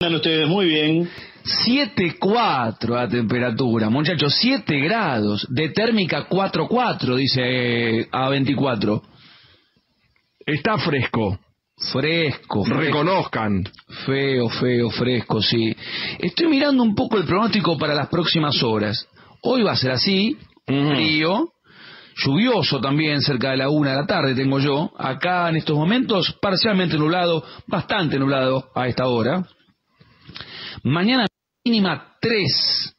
Están ustedes muy bien. 7.4 la temperatura, muchachos, 7 grados, de térmica 4.4, dice A24. Está fresco. Fresco, fresco. Reconozcan. Feo, feo, fresco, sí. Estoy mirando un poco el pronóstico para las próximas horas. Hoy va a ser así, frío, lluvioso también, cerca de la una de la tarde tengo yo. Acá en estos momentos, parcialmente nublado, bastante nublado a esta hora. Mañana mínima 3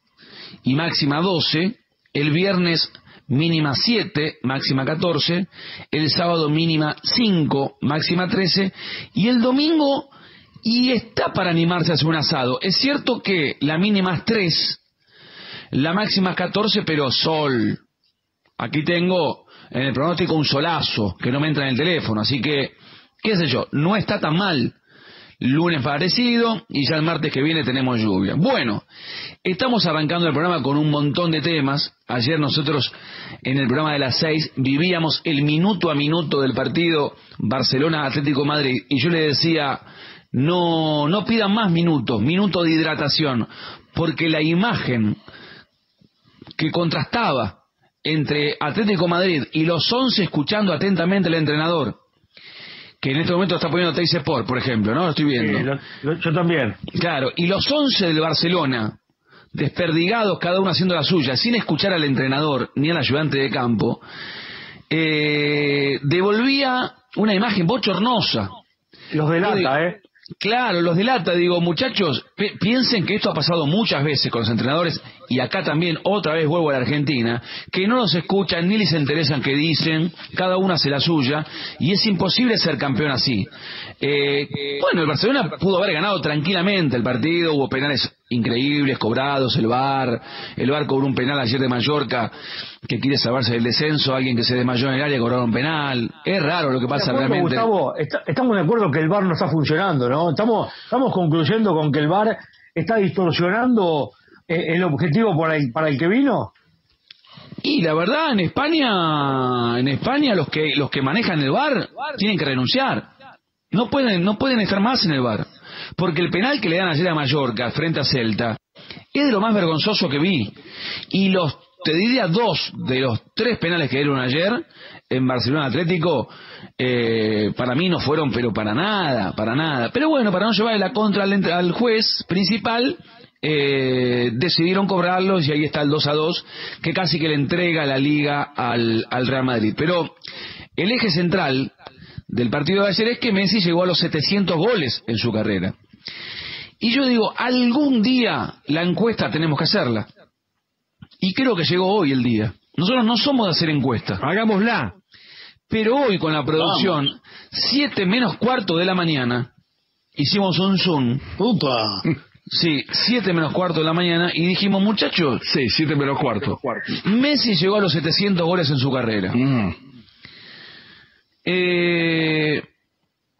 y máxima 12. El viernes mínima 7, máxima 14. El sábado mínima 5, máxima 13. Y el domingo, y está para animarse a hacer un asado. Es cierto que la mínima es 3, la máxima es 14, pero sol. Aquí tengo en el pronóstico un solazo que no me entra en el teléfono, así que, qué sé yo, no está tan mal. Lunes parecido y ya el martes que viene tenemos lluvia. Bueno, estamos arrancando el programa con un montón de temas. Ayer nosotros en el programa de las seis vivíamos el minuto a minuto del partido Barcelona-Atlético Madrid y yo le decía, no, no pidan más minutos, minuto de hidratación, porque la imagen que contrastaba entre Atlético Madrid y los once escuchando atentamente al entrenador, que en este momento está poniendo Teis Sport, por ejemplo, ¿no? Lo estoy viendo. Sí, lo- lo- yo también. Claro, y los once del Barcelona, desperdigados cada uno haciendo la suya, sin escuchar al entrenador ni al ayudante de campo, eh, devolvía una imagen bochornosa. Los delata, digo- ¿eh? Claro, los delata, digo, muchachos, pi- piensen que esto ha pasado muchas veces con los entrenadores, y acá también otra vez vuelvo a la Argentina, que no los escuchan ni les interesan qué dicen, cada uno hace la suya, y es imposible ser campeón así. Eh, bueno, el Barcelona pudo haber ganado tranquilamente el partido, hubo penales increíbles cobrados, el VAR, el VAR cobró un penal ayer de Mallorca, que quiere salvarse del descenso, alguien que se desmayó en el área cobraron un penal, es raro lo que pasa acuerdo, realmente. Gustavo, está- estamos de acuerdo que el VAR no está funcionando, ¿no? Estamos, estamos concluyendo con que el VAR está distorsionando el objetivo para el, para el que vino. Y la verdad, en España, en España los que los que manejan el bar tienen que renunciar. No pueden no pueden estar más en el bar, porque el penal que le dan ayer a Mallorca frente a Celta es de lo más vergonzoso que vi. Y los te diría dos de los tres penales que dieron ayer en Barcelona Atlético eh, para mí no fueron pero para nada, para nada. Pero bueno, para no llevarle la contra al, al juez principal eh, decidieron cobrarlos y ahí está el 2 a 2 que casi que le entrega la liga al, al Real Madrid. Pero el eje central del partido de ayer es que Messi llegó a los 700 goles en su carrera. Y yo digo, algún día la encuesta tenemos que hacerla. Y creo que llegó hoy el día. Nosotros no somos de hacer encuestas. Hagámosla. Pero hoy con la producción, 7 menos cuarto de la mañana, hicimos un Zoom. ¡Upa! Sí, 7 menos cuarto de la mañana y dijimos, muchachos, Sí, siete menos cuarto. Messi llegó a los 700 goles en su carrera. Mm. Eh,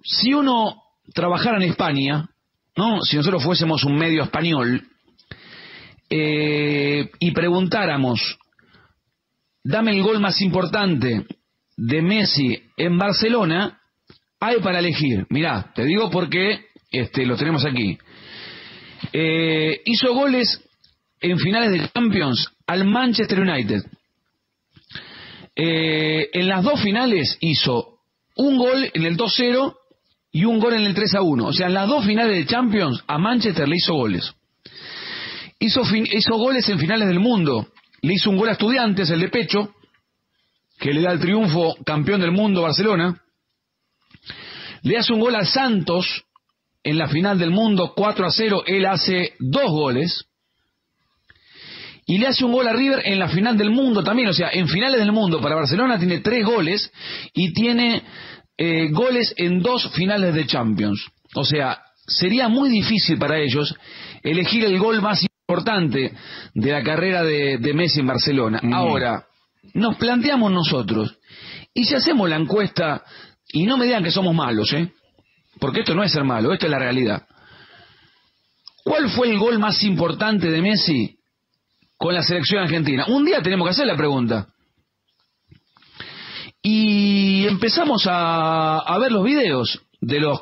si uno trabajara en España, ¿no? Si nosotros fuésemos un medio español eh, y preguntáramos, dame el gol más importante de Messi en Barcelona, hay para elegir. Mirá, te digo porque este, lo tenemos aquí. Eh, hizo goles en finales de Champions al Manchester United. Eh, en las dos finales hizo un gol en el 2-0 y un gol en el 3-1. O sea, en las dos finales de Champions a Manchester le hizo goles. Hizo, hizo goles en finales del mundo. Le hizo un gol a Estudiantes, el de pecho, que le da el triunfo campeón del mundo Barcelona. Le hace un gol al Santos en la final del mundo 4 a 0. Él hace dos goles y le hace un gol a River en la final del mundo también, o sea, en finales del mundo para Barcelona tiene tres goles y tiene eh, goles en dos finales de Champions. O sea, sería muy difícil para ellos elegir el gol más importante de la carrera de, de Messi en Barcelona. Ahora, nos planteamos nosotros, y si hacemos la encuesta, y no me digan que somos malos, ¿eh? Porque esto no es ser malo, esto es la realidad. ¿Cuál fue el gol más importante de Messi con la selección argentina? Un día tenemos que hacer la pregunta. Y empezamos a, a ver los videos de los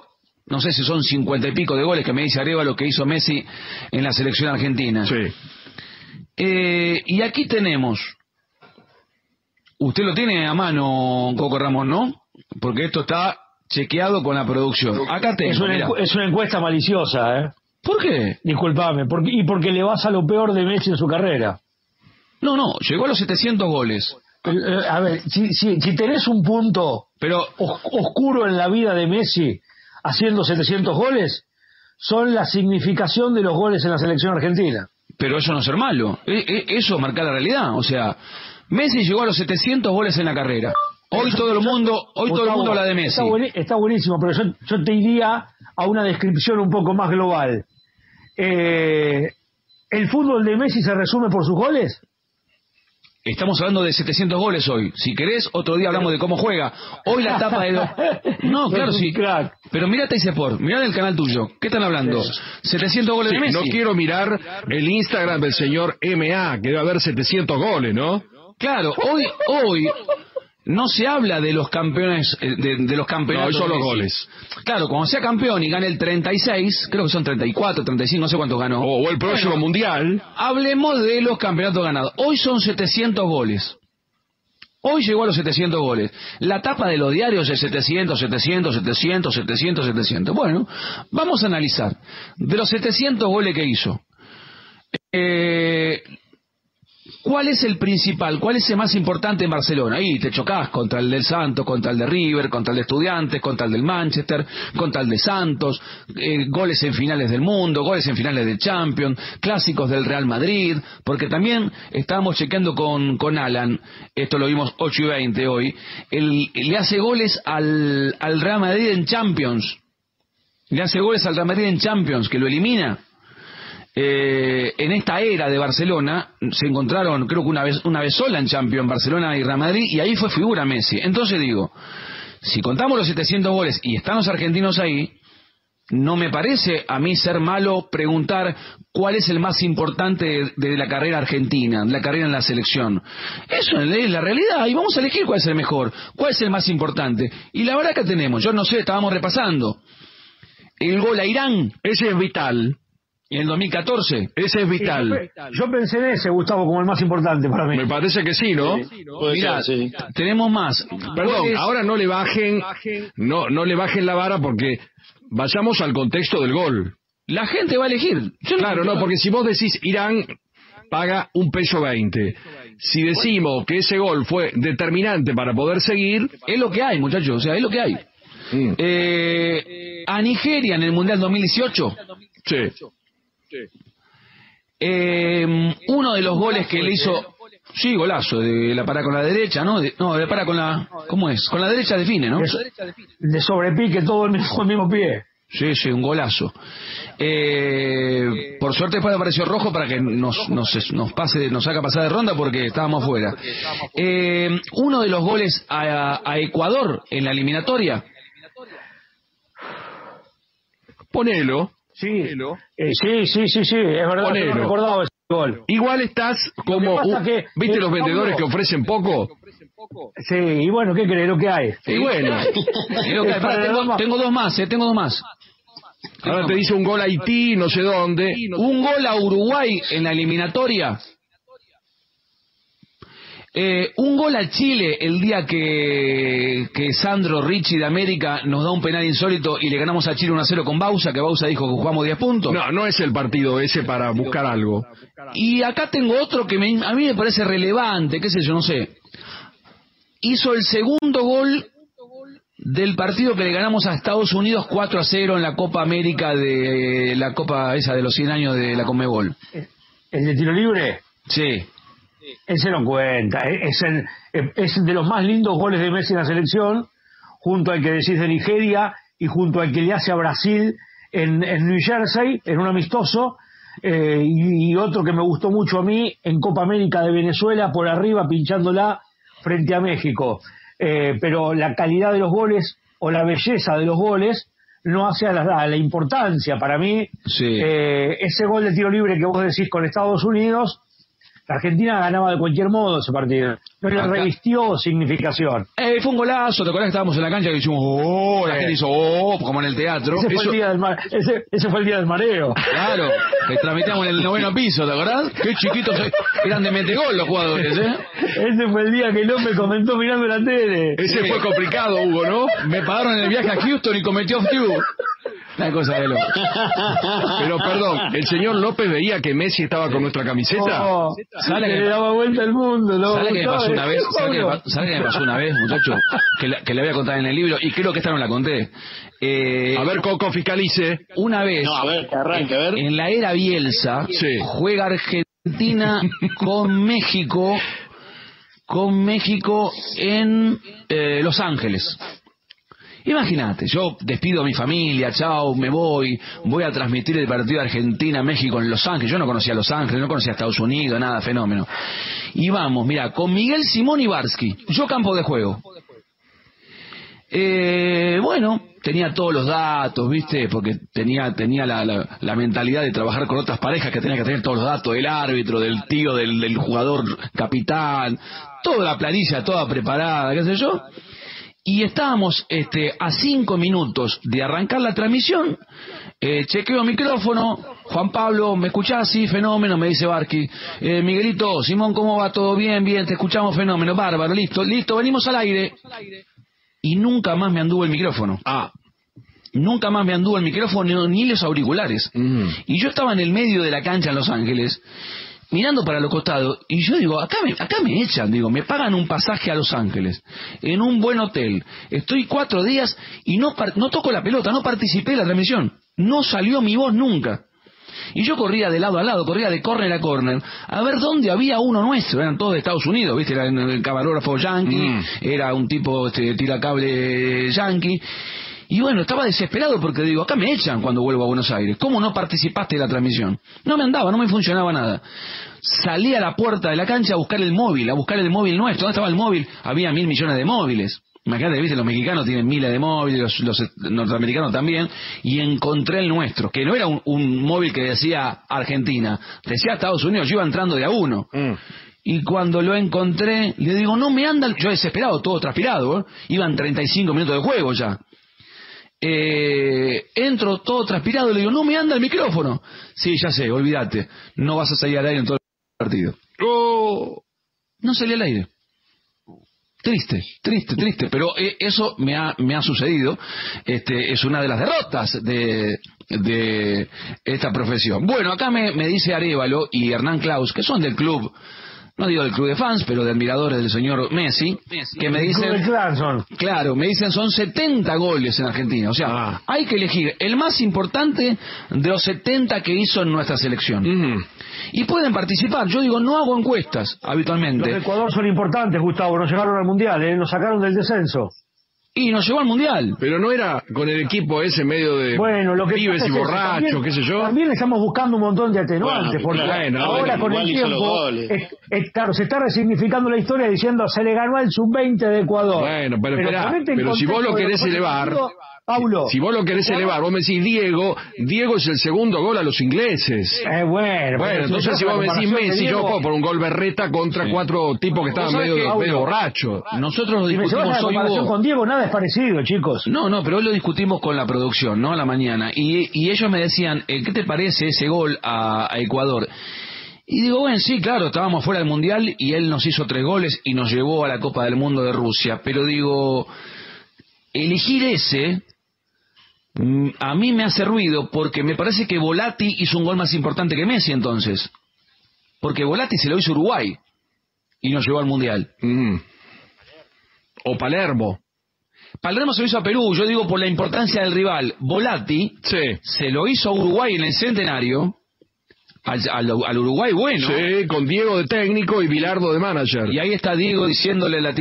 no sé si son cincuenta y pico de goles que me dice arriba lo que hizo Messi en la selección argentina. Sí. Eh, y aquí tenemos, usted lo tiene a mano, Coco Ramón, ¿no? Porque esto está chequeado con la producción. Acá tengo, Es una, es encuesta maliciosa, ¿eh? ¿Por qué? Disculpame, porque, y porque le vas a lo peor de Messi en su carrera. No, no, llegó a los 700 goles. Eh, eh, a ver, si, si, si tenés un punto Pero os- oscuro en la vida de Messi haciendo 700 goles, son la significación de los goles en la selección argentina. Pero eso no es ser malo. E- e- Eso marca la realidad. O sea, Messi llegó a los 700 goles en la carrera. Hoy todo el mundo, hoy todo el mundo habla de Messi. Está, buenísimo, pero yo, yo te iría a una descripción un poco más global. Eh, ¿El fútbol de Messi se resume por sus goles? Estamos hablando de 700 goles hoy. Si querés, otro día hablamos de cómo juega. Hoy la etapa de... los- No, claro, sí. crack. Pero mirá Por, mirá el canal tuyo. ¿Qué están hablando? 700 goles Sí, de Messi. no quiero mirar el Instagram del señor MA, que debe haber 700 goles, ¿no? Claro, hoy, hoy no se habla de los campeones, eh, de, de los campeonatos. No, de los goles. Claro, cuando sea campeón y gane el 36, creo que son 34, 35, no sé cuántos ganó. O, o el próximo Bueno, mundial. Hablemos de los campeonatos ganados. Hoy son 700 goles. Hoy llegó a los 700 goles. La tapa de los diarios es 700, 700, 700, 700, 700. Bueno, vamos a analizar. De los 700 goles que hizo, eh, ¿cuál es el principal? ¿Cuál es el más importante en Barcelona? Ahí te chocás contra el del Santos, contra el de River, contra el de Estudiantes, contra el del Manchester, contra el de Santos, eh, goles en finales del mundo, goles en finales de Champions, clásicos del Real Madrid, porque también estábamos chequeando con, con Alan, esto lo vimos 8 y 20 hoy, él, le hace goles al, al Real Madrid en Champions, le hace goles al Real Madrid en Champions, que lo elimina. Eh, en esta era de Barcelona se encontraron creo que una vez una vez sola en Champions Barcelona y Real Madrid y ahí fue figura Messi entonces digo si contamos los 700 goles y están los argentinos ahí no me parece a mí ser malo preguntar cuál es el más importante de, la carrera argentina, la carrera en la selección. Eso es la realidad y vamos a elegir cuál es el mejor, cuál es el más importante. Y la verdad que tenemos, yo no sé, estábamos repasando. El gol a Irán Ese es vital. En el 2014. Ese es vital. Yo pensé en ese, Gustavo, como el más importante para mí. Me parece que sí, ¿no? Mirá, tenemos más. Perdón, ahora no le bajen, no, no le bajen la vara porque vayamos al contexto del gol. La gente va a elegir. Yo Claro, no, porque si vos decís Irán paga un peso 20. Si decimos que ese gol fue determinante para poder seguir, Es lo que hay, muchachos, o sea, es lo que hay. mm, Eh, a Nigeria en el Mundial 2018, sí. Eh, uno de los goles que le hizo... Sí, golazo, de la para con la derecha, ¿no? De- no, de la para con la... ¿Cómo es? Con la derecha define, ¿no? De sobrepique todo el mismo, el mismo pie. Sí, sí, un golazo. Eh, por suerte después apareció rojo para que nos, nos, nos pase, nos haga pasar de ronda porque estábamos fuera. Eh, uno de los goles a, a Ecuador en la eliminatoria, Ponelo. Sí, Eh, sí, sí, sí, sí, es verdad, yo Ponelo. no recordaba ese gol. Igual estás como... que- ¿Viste que los vendedores que ofrecen poco? Sí, y bueno, ¿qué crees? Lo que hay. Y bueno, que- tengo, tengo dos más, eh, tengo dos más. ahora te dice un gol a Haití, no sé dónde. Un gol a Uruguay en la eliminatoria. Eh, un gol a Chile el día que, que Sandro Ricci de América nos da un penal insólito y le ganamos a Chile 1 a 0 con Bausa, que Bausa dijo que jugamos 10 puntos. No, no es el partido ese para buscar algo. Y acá tengo otro que me- a mí me parece relevante, qué sé yo, no sé. Hizo el segundo gol del partido que le ganamos a Estados Unidos 4 a 0 en la Copa América de la Copa esa de los 100 años de la Conmebol. ¿El de tiro libre? Sí. Ese no cuenta. Es, el, es de los más lindos goles de Messi en la selección, junto al que decís de Nigeria y junto al que le hace a Brasil en, en New Jersey, en un amistoso, eh, y, y otro que me gustó mucho a mí en Copa América de Venezuela, por arriba pinchándola frente a México. Eh, pero la calidad de los goles o la belleza de los goles no hace a la, a la importancia para mí. Sí. Eh, ese gol de tiro libre que vos decís con Estados Unidos Argentina ganaba de cualquier modo ese partido, pero le revistió significación. Eh, fue un golazo, ¿te acordás que estábamos en la cancha que hicimos oh, la gente hizo oh, como en el teatro? Ese fue, el día del ese, ese fue el día del mareo. Claro, que transmitíamos en el noveno piso, ¿te acordás? Qué chiquitos eran de metegol los jugadores, ¿eh? Ese fue el día que López comentó mirando la tele. Ese fue complicado, Hugo, ¿no? Me pagaron el viaje a Houston y cometió off-tube. Una cosa de loco. Pero perdón, ¿el señor López veía que Messi estaba con nuestra camiseta? Oh, ¿Sabe que que- le daba vuelta al mundo. ¿no? ¿Sabes qué me pasó una vez? ¿Sabe qué me pasó una vez, muchacho? Que, la- que le voy a contar en el libro y creo que esta no la conté. Eh, A ver, Coco, fiscalice. una vez No, a ver, que arranque, a ver. en la era Bielsa Sí. juega Argentina con México con México en eh, Los Ángeles. Imagínate, yo despido a mi familia, chao, me voy, voy a transmitir el partido Argentina-México en Los Ángeles. Yo no conocía Los Ángeles, no conocía Estados Unidos, nada, fenómeno. Y vamos, mira, con Miguel Simón Ibarsky, yo campo de juego. Eh, bueno, tenía todos los datos, ¿viste? Porque tenía, tenía la, la- la mentalidad de trabajar con otras parejas que tenía que tener todos los datos del árbitro, del tío, del, del jugador capitán, toda la planilla, toda preparada, qué sé yo. Y estábamos este, a cinco minutos de arrancar la transmisión. Eh, chequeo micrófono. Juan Pablo, ¿me escuchás? Sí, fenómeno, me dice Barqui. Eh, Miguelito, Simón, ¿cómo va? ¿Todo bien? Bien, te escuchamos, fenómeno. Bárbaro, listo, listo, venimos al aire. Y nunca más me anduvo el micrófono. Ah. Nunca más me anduvo el micrófono ni los auriculares. Mm. Y yo estaba en el medio de la cancha en Los Ángeles, mirando para los costados, y yo digo, acá me, acá me echan, digo, me pagan un pasaje a Los Ángeles, en un buen hotel, estoy cuatro días y no, no toco la pelota, no participé de la transmisión, no salió mi voz nunca. Y yo corría de lado a lado, corría de corner a corner, a ver dónde había uno nuestro, eran todos de Estados Unidos, ¿viste? Era el camarógrafo yankee, Mm. era un tipo este, tiracable yankee. Y bueno, estaba desesperado porque digo, acá me echan cuando vuelvo a Buenos Aires. ¿Cómo no participaste de la transmisión? No me andaba, no me funcionaba nada. Salí a la puerta de la cancha a buscar el móvil, a buscar el móvil nuestro. ¿Dónde estaba el móvil? Había mil millones de móviles. Imagínate, viste, los mexicanos tienen miles de móviles, los, los norteamericanos también, y encontré el nuestro, que no era un, un móvil que decía Argentina, decía Estados Unidos, yo iba entrando de a uno. Mm. Y cuando lo encontré, le digo, no me anda, el-". yo desesperado, todo transpirado, ¿eh? iban 35 minutos de juego ya. Eh, entro todo transpirado y le digo, no me anda el micrófono. Sí, ya sé, olvídate, no vas a salir al aire en todo el partido. Oh. No salí al aire. Triste, triste, triste, pero eh, eso me ha, me ha sucedido. Este, es una de las derrotas de, de esta profesión. Bueno, acá me, me dice Arevalo y Hernán Klaus, que son del club, no digo del club de fans, pero de admiradores del señor Messi, que me dicen, claro, me dicen son 70 goles en Argentina. O sea, Ah. hay que elegir el más importante de los 70 que hizo en nuestra selección. Y pueden participar. Yo digo, no hago encuestas Los habitualmente. de Ecuador son importantes, Gustavo. Nos llegaron al mundial, ¿eh? nos sacaron del descenso. Y nos llevó al mundial. Pero no era con el equipo ese medio de Bueno, lo que pibes y borrachos, también- qué sé yo. También estamos buscando un montón de atenuantes, Bueno, porque bueno, ahora bueno, con el tiempo, goles. es- es- claro, se está resignificando la historia diciendo se le ganó al sub-20 de Ecuador. Bueno, pero esperá, ponete en pero si vos lo querés elevar- partido, Paulo. Si vos lo querés elevar, vos me decís Diego, Diego es el segundo gol a los ingleses. Eh, bueno, Bueno, entonces si vos me decís Messi, yo puedo por un gol berreta contra Sí. cuatro tipos que estaban ¿Vos sabés medio, que- medio borrachos. Nosotros lo Si discutimos hoy. con Diego, nada es parecido, chicos. No, no, pero hoy lo discutimos con la producción, ¿no? A la mañana. Y, y ellos me decían, eh, ¿qué te parece ese gol a, a Ecuador? Y digo, bueno, sí, claro, estábamos fuera del Mundial y él nos hizo tres goles y nos llevó a la Copa del Mundo de Rusia. Pero digo, elegir ese a mí me hace ruido porque me parece que Volati hizo un gol más importante que Messi entonces. Porque Volati se lo hizo Uruguay y nos llevó al Mundial. Mm. O Palermo. Palermo se lo hizo a Perú, yo digo por la importancia del rival. Volati Sí. se lo hizo a Uruguay en el centenario, al, al- al Uruguay bueno. Sí, con Diego de técnico y Bilardo de manager. Y ahí está Diego diciéndole la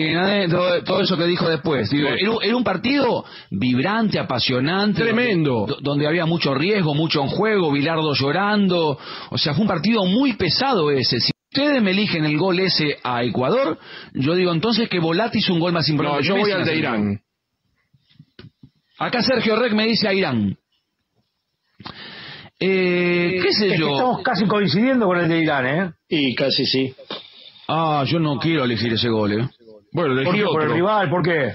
todo, todo eso que dijo después. Digo, era, un- era un partido vibrante, apasionante. Tremendo. Donde, donde había mucho riesgo, mucho en juego, Bilardo llorando. O sea, fue un partido muy pesado ese. Si ustedes me eligen el gol ese a Ecuador, yo digo entonces que Volati hizo un gol más importante. No, yo voy al de. Irán. Acá Sergio Rec me dice a Irán. Eh, ¿Qué sé Es que yo? estamos casi coincidiendo con el de Irán, ¿eh? Y casi sí. Ah, yo no quiero elegir ese gol, ¿eh? Bueno, ¿Por elegí qué? ¿Por el otro. rival? ¿Por qué?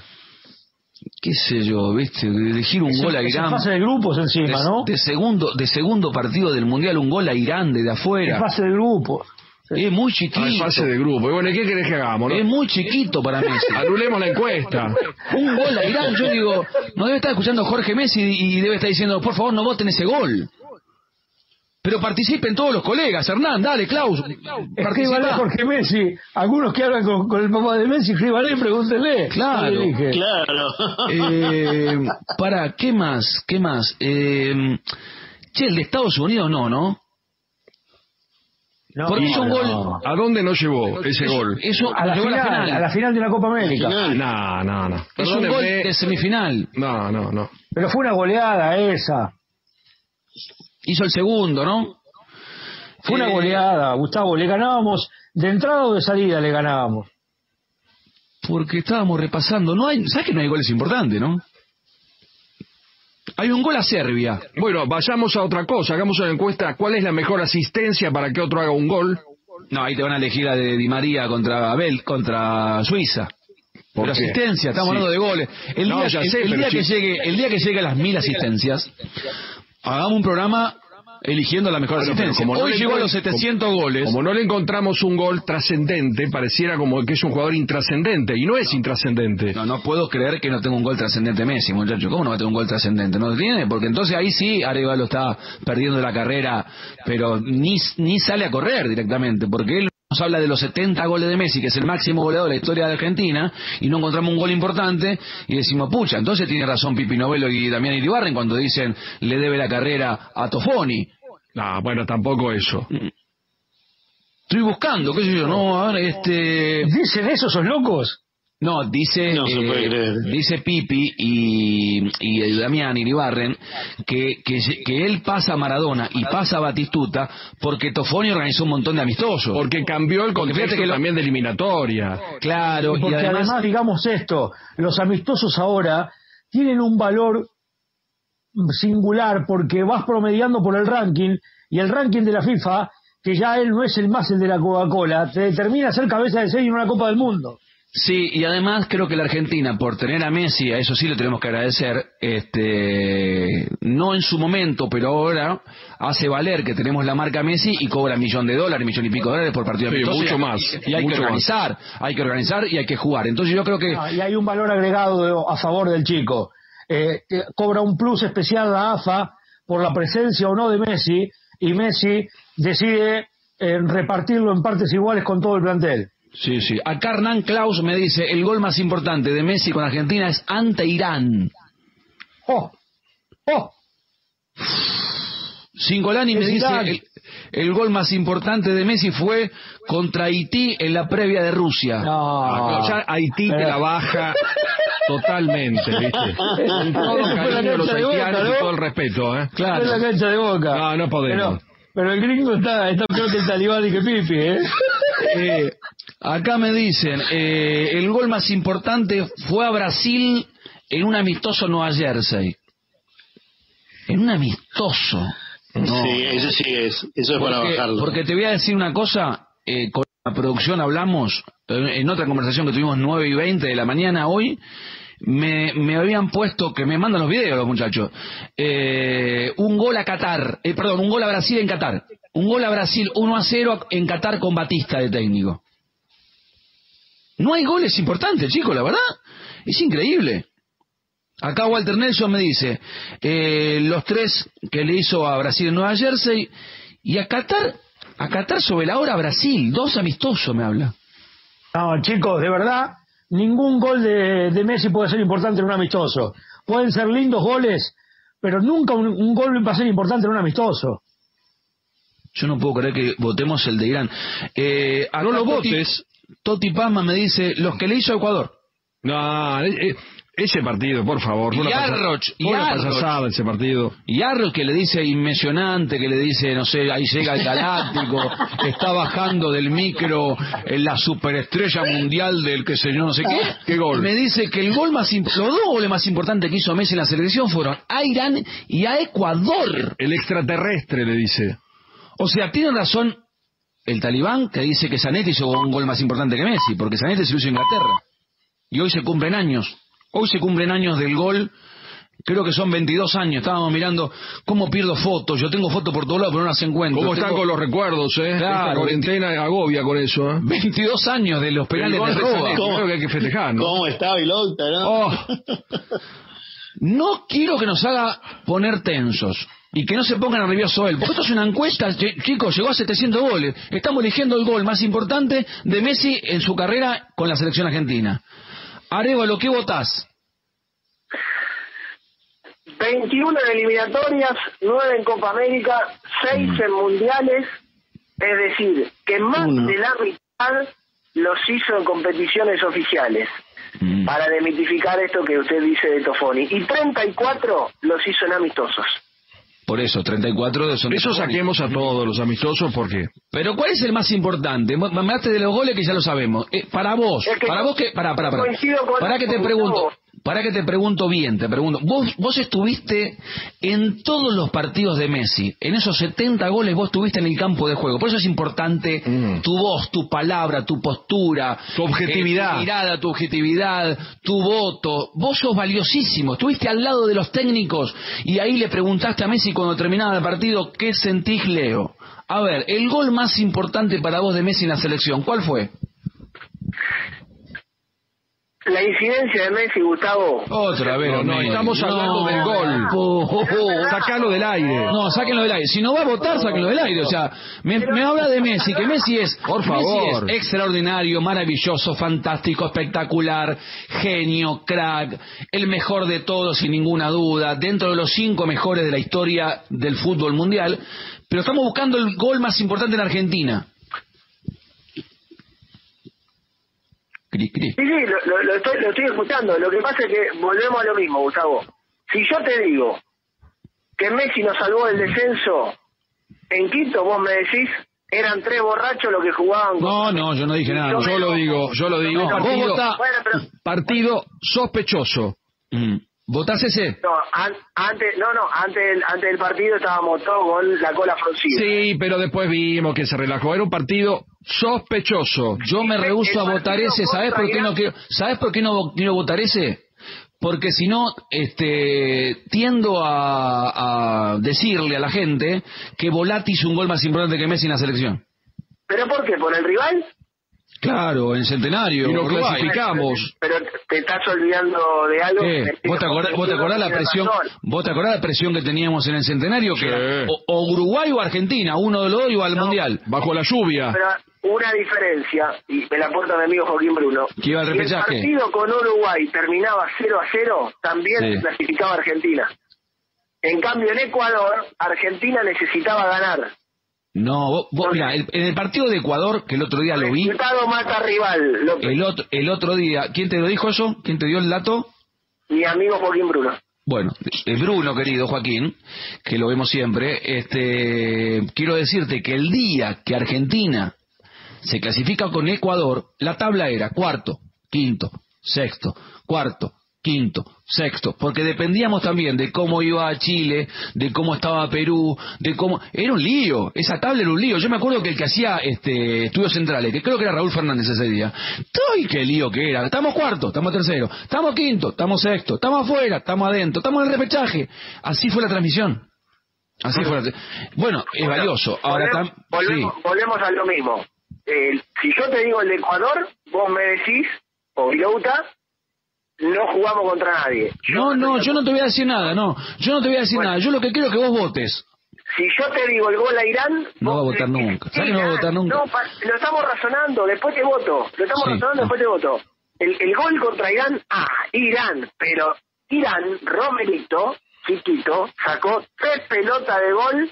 qué sé yo, viste, elegir un Es gol a es Irán. fase de grupos encima, de, ¿no? de segundo, de segundo partido del Mundial, un gol a Irán desde afuera. fase de grupos. Es muy Ah, chiquito. en fase de grupo. Y bueno, ¿y qué querés que hagamos? no? Es muy chiquito para Messi. Anulemos la encuesta. Un gol a Irán, yo digo, no debe estar escuchando Jorge Messi y debe estar diciendo, por favor, no voten ese gol. Pero participen todos los colegas, Hernán, dale, Klaus. Escríbale Participá. Jorge Messi. Algunos que hablan con, con el papá de Messi, escríbale y pregúntenle. Claro. Claro. Eh, para, ¿qué más? ¿Qué más? Eh, che, el de Estados Unidos no, ¿no? No, Porque un no. ¿A dónde nos llevó ese gol? Eso A la, llegó final, a la final de la Copa América. No, no, no. Es un gol de semifinal. No, no, no. Pero fue una goleada esa. Hizo el segundo, ¿no? Fue una goleada, Gustavo. Le ganábamos, de entrada o de salida le ganábamos. Porque estábamos repasando. No hay, ¿Sabes que no hay goles importantes, no? Hay un gol a Serbia. Bueno, vayamos a otra cosa. Hagamos una encuesta. ¿Cuál es la mejor asistencia para que otro haga un gol? No, ahí te van a elegir la de Di María contra Abel, contra Suiza. ¿Por Pero asistencia, estamos Sí. hablando de goles. El No, día, el- sé, el pero día que llegue, el día que llegue a las mil asistencias, hagamos un programa eligiendo la mejor Bueno, asistencia. como no Hoy llegó a los 700 goles. Como no le encontramos un gol trascendente, pareciera como que es un jugador intrascendente. Y no es intrascendente. No, no puedo creer que no tenga un gol trascendente Messi, muchacho. ¿Cómo no va a tener un gol trascendente? ¿No lo tiene? Porque entonces ahí sí Arevalo está perdiendo la carrera, pero ni, ni sale a correr directamente, porque él nos habla de los 70 goles de Messi, que es el máximo goleador de la historia de Argentina, y no encontramos un gol importante, y decimos, pucha, entonces tiene razón Pipi Novelo y Damián Iribarren cuando dicen le debe la carrera a Tofoni. No, bueno, tampoco eso. Estoy buscando, qué sé yo, no, a ver, este... ¿Dicen eso esos locos? No, dice, No eh, dice Pipi y, y Damián Iribarren que, que, que él pasa a Maradona y pasa a Batistuta porque Tofoni organizó un montón de amistosos. Porque cambió el contexto que lo- también de eliminatoria. claro, Y y porque además, además, digamos esto, los amistosos ahora tienen un valor singular porque vas promediando por el ranking y el ranking de la FIFA, que ya él no es el más el de la Coca-Cola, te determina ser cabeza de serie en una Copa del Mundo. Sí, y además creo que la Argentina, por tener a Messi, a eso sí le tenemos que agradecer, este, no en su momento, pero ahora hace valer que tenemos la marca Messi y cobra millón de dólares, millón y pico de dólares por partido Sí, amistoso, mucho y- más, Y hay que mucho más. organizar, hay que organizar y hay que jugar. Entonces yo creo que Ah, y hay un valor agregado a favor del chico. Eh, que cobra un plus especial la AFA por la presencia o no de Messi y Messi decide eh, repartirlo en partes iguales con todo el plantel. Sí, sí. Acá Hernán Klaus me dice, el gol más importante de Messi con Argentina es ante Irán. ¡Oh! ¡Oh! Singolani me dice, el, el gol más importante de Messi fue contra Haití en la previa de Rusia. No. Ya Haití te la baja totalmente, ¿viste? Con todo el cariño de los Boca, haitianos ¿no? y todo el respeto, ¿eh? Claro. Es la cancha de boca. No, no podemos. Pero, pero el gringo está, está peor que el talibán y que Pipi, ¿eh? Eh, acá me dicen, eh, el gol más importante fue a Brasil en un amistoso Nueva Jersey. En un amistoso. No. Sí, eso sí es. Eso es para Porque, bajarlo. porque te voy a decir una cosa, eh, con la producción hablamos, en otra conversación que tuvimos 9 y 20 de la mañana hoy, me, me habían puesto, que me mandan los videos los muchachos, eh, un gol a Qatar, eh, perdón, un gol a Brasil en Qatar, un gol a Brasil 1 a 0 en Qatar con Batista de técnico. No hay goles importantes, chicos, la verdad, es increíble. Acá Walter Nelson me dice, eh, los tres que le hizo a Brasil en Nueva Jersey y a Qatar, a Qatar sobre la hora Brasil, dos amistosos me habla. No, chicos, de verdad, ningún gol de, Messi puede ser importante en un amistoso. Pueden ser lindos goles, pero nunca un, un gol va a ser importante en un amistoso. Yo no puedo creer que votemos el de Irán. Eh, No lo Toti- votes. Toti Pazma me dice, los que le hizo a Ecuador. No, eh, eh, ese partido, por favor. Y Arroch, y Arroch. ese partido. Y Arroz que le dice impresionante, que le dice, no sé, ahí llega el galáctico, está bajando del micro en la superestrella mundial del que sé yo, no sé qué. ¿Qué gol? Me dice que el gol más los dos goles más importantes que hizo Messi en la selección fueron a Irán y a Ecuador. El extraterrestre le dice. O sea, tiene razón el talibán que dice que Zanetti hizo un gol más importante que Messi, porque Zanetti se lo hizo en Inglaterra. Y hoy se cumplen años. Hoy se cumplen años del gol. Creo que son 22 años. Estábamos mirando cómo pierdo fotos. Yo tengo fotos por todos lados, pero no las encuentro. ¿Cómo están Tengo con los recuerdos, eh? Claro, Esta cuarentena agobia con eso, ¿eh? 22 años de los penales de Roba. Creo que hay que festejar, ¿no? ¿Cómo está Vilota, no? Oh, No quiero que nos haga poner tensos y que no se pongan nerviosos él, porque esto es una encuesta, Ch- chicos, llegó a 700 goles. Estamos eligiendo el gol más importante de Messi en su carrera con la selección argentina. Arevalo, ¿qué votás? 21 en eliminatorias, 9 en Copa América, 6 en mundiales, es decir, que más Uno. de la mitad los hizo en competiciones oficiales, Mm. para demitificar esto que usted dice de Tofoni, y 34 los hizo en amistosos. Por eso, 34 de son de eso saquemos a todos los amistosos porque Pero ¿cuál es el más importante? Me hablaste de los goles que ya lo sabemos. Eh, para vos, Es que para vos que, para, para, para. coincido con- Para que te pregunto, vos. Para que te pregunto bien, te pregunto. Vos, vos estuviste en todos los partidos de Messi, en esos 70 goles vos estuviste en el campo de juego. Por eso es importante Mm. tu voz, tu palabra, tu postura, Tu objetividad. eh, tu mirada, tu objetividad, tu voto. Vos sos valiosísimo. Estuviste al lado de los técnicos y ahí le preguntaste a Messi cuando terminaba el partido, ¿qué sentís, Leo? A ver, el gol más importante para vos de Messi en la selección, ¿cuál fue? La incidencia de Messi, Gustavo, Otra vez. No, no, estamos hablando del gol. Oh, oh, oh. sacalo del aire. No, sáquenlo del aire. Si no va a votar, sáquenlo del aire. O sea, me, me habla de Messi, que Messi es, Por favor. Messi es extraordinario, maravilloso, fantástico, espectacular, genio, crack, el mejor de todos, sin ninguna duda, dentro de los cinco mejores de la historia del fútbol mundial. Pero estamos buscando el gol más importante en Argentina. Cri, cri. Sí, sí, lo, lo- lo estoy, lo estoy escuchando. Lo que pasa es que volvemos a lo mismo, Gustavo. Si yo te digo que Messi nos salvó del descenso, en Quito vos me decís, eran tres borrachos los que jugaban. con- No, no, yo no dije nada. Yo lo digo, yo lo digo. Bueno, pero partido sospechoso. Mm. ¿Votás ese? no, an- antes, no, no, antes del, antes del partido estábamos todos con la cola fruncida. Sí, pero después vimos que se relajó. Era un partido sospechoso. Yo me rehuso a votar ese. ¿Sabes por qué no quiero? ¿Sabes por qué no quiero votar ese? Porque si no, este, tiendo a, a decirle a la gente que Volati hizo un gol más importante que Messi en la selección. ¿Pero por qué? ¿Por el rival? Claro, en el centenario. Y nos Uruguay. clasificamos. Pero te estás olvidando de algo. ¿Qué? que- ¿Vos te acordás, vos te acordás la presión? razón. ¿Vos te acordás la presión que teníamos en el centenario? Que era o, o Uruguay o Argentina, uno de los dos iba al mundial. Bajo la lluvia. Pero una diferencia, y me la aporta mi amigo Joaquín Bruno. Que iba al Si el repechaje. partido con Uruguay terminaba 0 a 0, también Sí. clasificaba Argentina. En cambio, en Ecuador, Argentina necesitaba ganar. No, vos, vos- mirá, el- en el partido de Ecuador, que el otro día lo vi, mata rival, López. el otro, el otro día, ¿quién te lo dijo eso? ¿Quién te dio el dato? Mi amigo Joaquín Bruno. Bueno, el Bruno, querido Joaquín, que lo vemos siempre, este, quiero decirte que el día que Argentina se clasifica con Ecuador, la tabla era cuarto, quinto, sexto, cuarto, quinto, sexto, porque dependíamos también de cómo iba a Chile, de cómo estaba Perú, de cómo... Era un lío, esa tabla era un lío. Yo me acuerdo que el que hacía este, estudios centrales, que creo que era Raúl Fernández ese día, ¡ay, qué lío que era! Estamos cuarto, estamos tercero, estamos quinto, estamos sexto, estamos afuera, estamos adentro, estamos en el repechaje. Así fue la transmisión. Así fue la... Bueno, es valioso. Ahora volvemos, tam- volvemos, sí. volvemos a lo mismo. Eh, si yo te digo el de Ecuador, vos me decís, o Vilauta, no jugamos contra nadie. No, no, yo no te voy a decir nada, no. Yo no te voy a decir Bueno. nada. Yo lo que quiero es que vos votes. Si yo te digo el gol a Irán... No va a votar nunca. ¿Sabes que no va a votar nunca? No, lo estamos razonando, después te voto. Lo estamos Sí, razonando, ah. después te voto. El, el gol contra Irán, ah, Irán, pero Irán, Romerito, chiquito, sacó tres pelotas de gol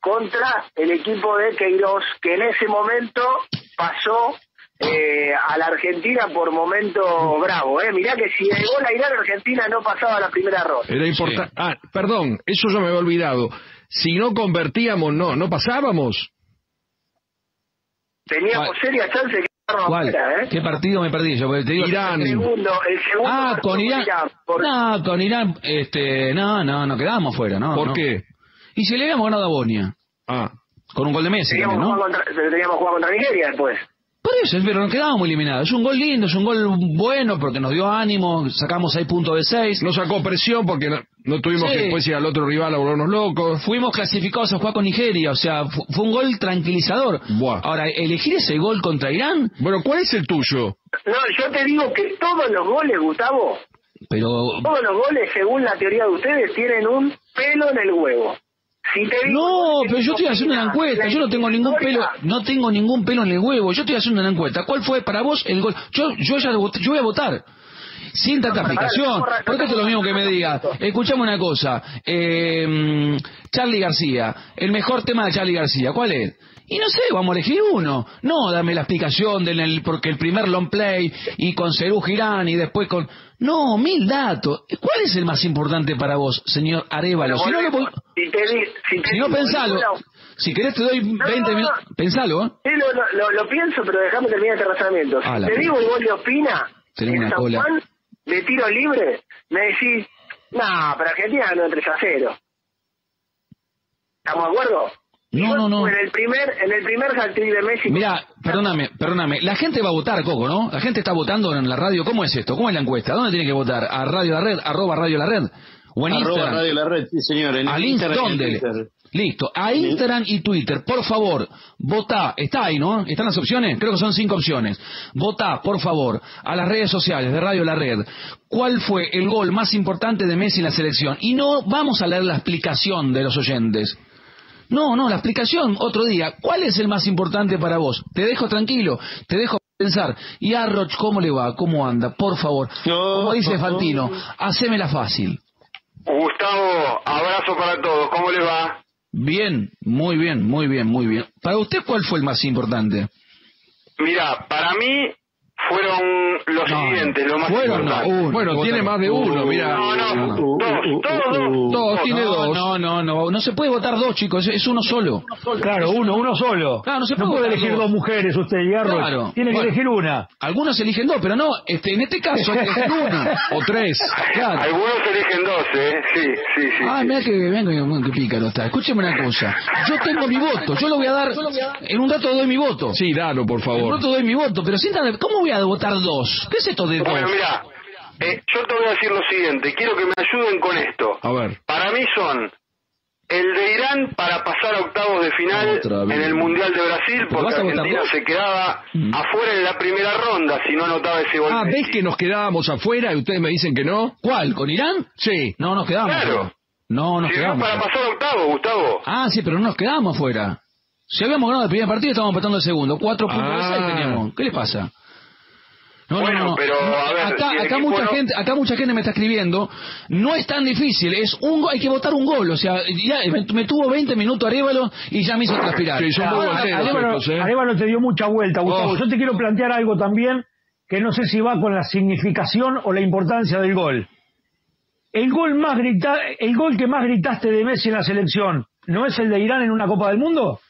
contra el equipo de Queiroz, que en ese momento pasó eh, a la Argentina por momento bravo. Eh. Mirá que si el gol a Irán, Argentina no pasaba la primera ronda. Era importante. Ah, perdón, eso yo me había olvidado. Si no convertíamos, no, no pasábamos. Teníamos ¿Cuál? serias chances de quedarnos ¿Cuál? afuera, ¿eh? ¿Qué partido me perdí yo? Porque te digo, Irán. El segundo, el segundo Ah, con Irán. por- No, con Irán, este, no, no, no quedamos fuera, ¿no? ¿Por no. qué? Y si le habíamos ganado a Bosnia. Ah, Con un gol de Messi Teníamos, también, ¿no? contra, teníamos jugado contra Nigeria después. Por eso, pero nos quedábamos eliminados. Es un gol lindo, es un gol bueno porque nos dio ánimo, sacamos 6 puntos de 6. No sacó presión porque no, no tuvimos Sí. que después ir al otro rival a volvernos locos. Fuimos clasificados a jugar con Nigeria, o sea, fu- fue un gol tranquilizador. Buah. Ahora, elegir ese gol contra Irán, Bueno, ¿cuál es el tuyo? No, yo te digo que todos los goles, Gustavo, pero todos los goles, según la teoría de ustedes, tienen un pelo en el huevo. Si te digo- No, pero yo estoy haciendo una encuesta, yo no tengo ningún pelo, no tengo ningún pelo en el huevo, yo estoy haciendo una encuesta. ¿Cuál fue para vos el gol? Yo, yo ya voté- yo voy a votar. Sin tanta pará, porque esto es lo mismo que me diga. Escuchame una cosa, eh, Charlie García, el mejor tema de Charlie García, ¿cuál es? Y no sé, vamos a elegir uno. No, dame la explicación del porque el primer long play y con Cerú Girán y después con... No, mil datos. ¿Cuál es el más importante para vos, señor Arevalo? Si no, lo Si te si te si no, pensalo. Si querés te doy 20 no, no. minutos. Pensalo, ¿eh? Sí, lo, lo, lo- lo pienso, pero déjame terminar este razonamiento. Ah, te digo el gol de Ospina, Tenemos en una San cola. Juan, de tiro libre, me decís, no, pero Argentina ganó 3 a 0. ¿Estamos de acuerdo? No, no, no. En el primer, en el primer de Messi. Mira, perdóname, perdóname. La gente va a votar, Coco, ¿no? La gente está votando en la radio. ¿Cómo es esto? ¿Cómo es la encuesta? ¿Dónde tiene que votar? ¿A Radio La Red? ¿Arroba Radio La Red? ¿O en Arroba Instagram? Radio La Red, sí señor. En ¿Al Instagram Instagram? ¿Dónde? Twitter. Listo. A Instagram y Twitter, por favor, vota. Está ahí, ¿no? ¿Están las opciones? Creo que son cinco opciones. Vota, por favor, a las redes sociales de Radio La Red. ¿Cuál fue el gol más importante de Messi en la selección? Y no vamos a leer la explicación de los oyentes. No, no, la explicación otro día. ¿Cuál es el más importante para vos? Te dejo tranquilo, te dejo pensar. Y a Roch, ¿cómo le va? ¿Cómo anda? Por favor. No, Como dice no, Fantino, hacémela fácil. Gustavo, abrazo para todos. ¿Cómo le va? Bien, muy bien, muy bien, muy bien. Para usted, ¿cuál fue el más importante? Mira, para mí fueron los No, siguientes, lo más fueron, no, uno. Bueno, tiene más de uno, mira. No, no, Uh, uh, dos, uh, todos uh, dos. uh. Todos tiene no, dos. No, no, no, no se puede votar dos, chicos, es, uno solo. Claro, uno, uno solo. Claro, no se puede puede votar elegir dos. dos mujeres usted, Garro. Claro. Tiene que Bueno. elegir una. Algunos eligen dos, pero no, este, en este caso hay que elegir uno. O tres. Claro. Algunos eligen dos, ¿eh? Sí, sí, sí. Ah, sí. mira que vengo que pícaro está. Escúcheme una cosa. Yo tengo mi voto, yo lo voy a dar. En un rato doy mi voto. Sí, dalo, por En un favor. rato doy mi voto, pero siéntate, ¿cómo voy a votar dos? ¿Qué es esto de dos? Bueno, mira, eh, yo te voy a decir lo siguiente. Quiero que me ayuden con esto. A ver. Para mí son el de Irán para pasar a octavos de final en el Mundial de Brasil, ¿Pero vas porque Argentina se quedaba Mm. afuera en la primera ronda si no anotaba ese gol. Ah. ¿ves que nos quedábamos afuera y ustedes me dicen que no? ¿Cuál? ¿Con Irán? Sí. No, nos quedamos. Claro. No, nos Si quedamos. para pasar a octavos, Gustavo. Ah, sí, pero no nos quedamos afuera. Si habíamos ganado el primer partido, estábamos empatando el segundo. Cuatro puntos de Ah. seis teníamos. ¿Qué le pasa? No, Bueno, no, no. pero, a ver, acá, acá mucha gente, acá mucha gente me está escribiendo. No es tan difícil, es un hay que votar un gol, o sea, ya me, me tuvo 20 minutos Arevalo y ya me hizo transpirar. Sí, son muy Arevalo, ¿eh? Arevalo te dio mucha vuelta, Gustavo. Oh. Yo te quiero plantear algo también que no sé si va con la significación o la importancia del gol. El gol más grita, el gol que más gritaste de Messi en la selección, ¿no es el de Irán en una Copa del Mundo?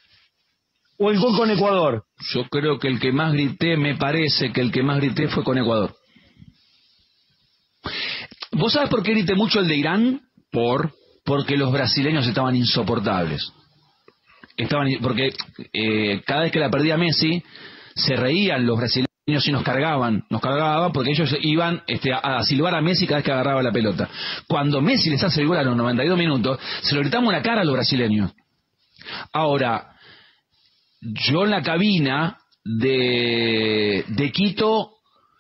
¿O el gol con Ecuador? Yo creo que el que más grité, me parece que el que más grité fue con Ecuador. ¿Vos sabés por qué grité mucho el de Irán? Por. Porque los brasileños estaban insoportables. Estaban, porque eh, cada vez que la perdía Messi, se reían los brasileños y nos cargaban, nos cargaban porque ellos iban este, a, silbar a Messi cada vez que agarraba la pelota. Cuando Messi les hace el gol a los 92 minutos, se lo gritamos la cara a los brasileños. Ahora, yo en la cabina de, de Quito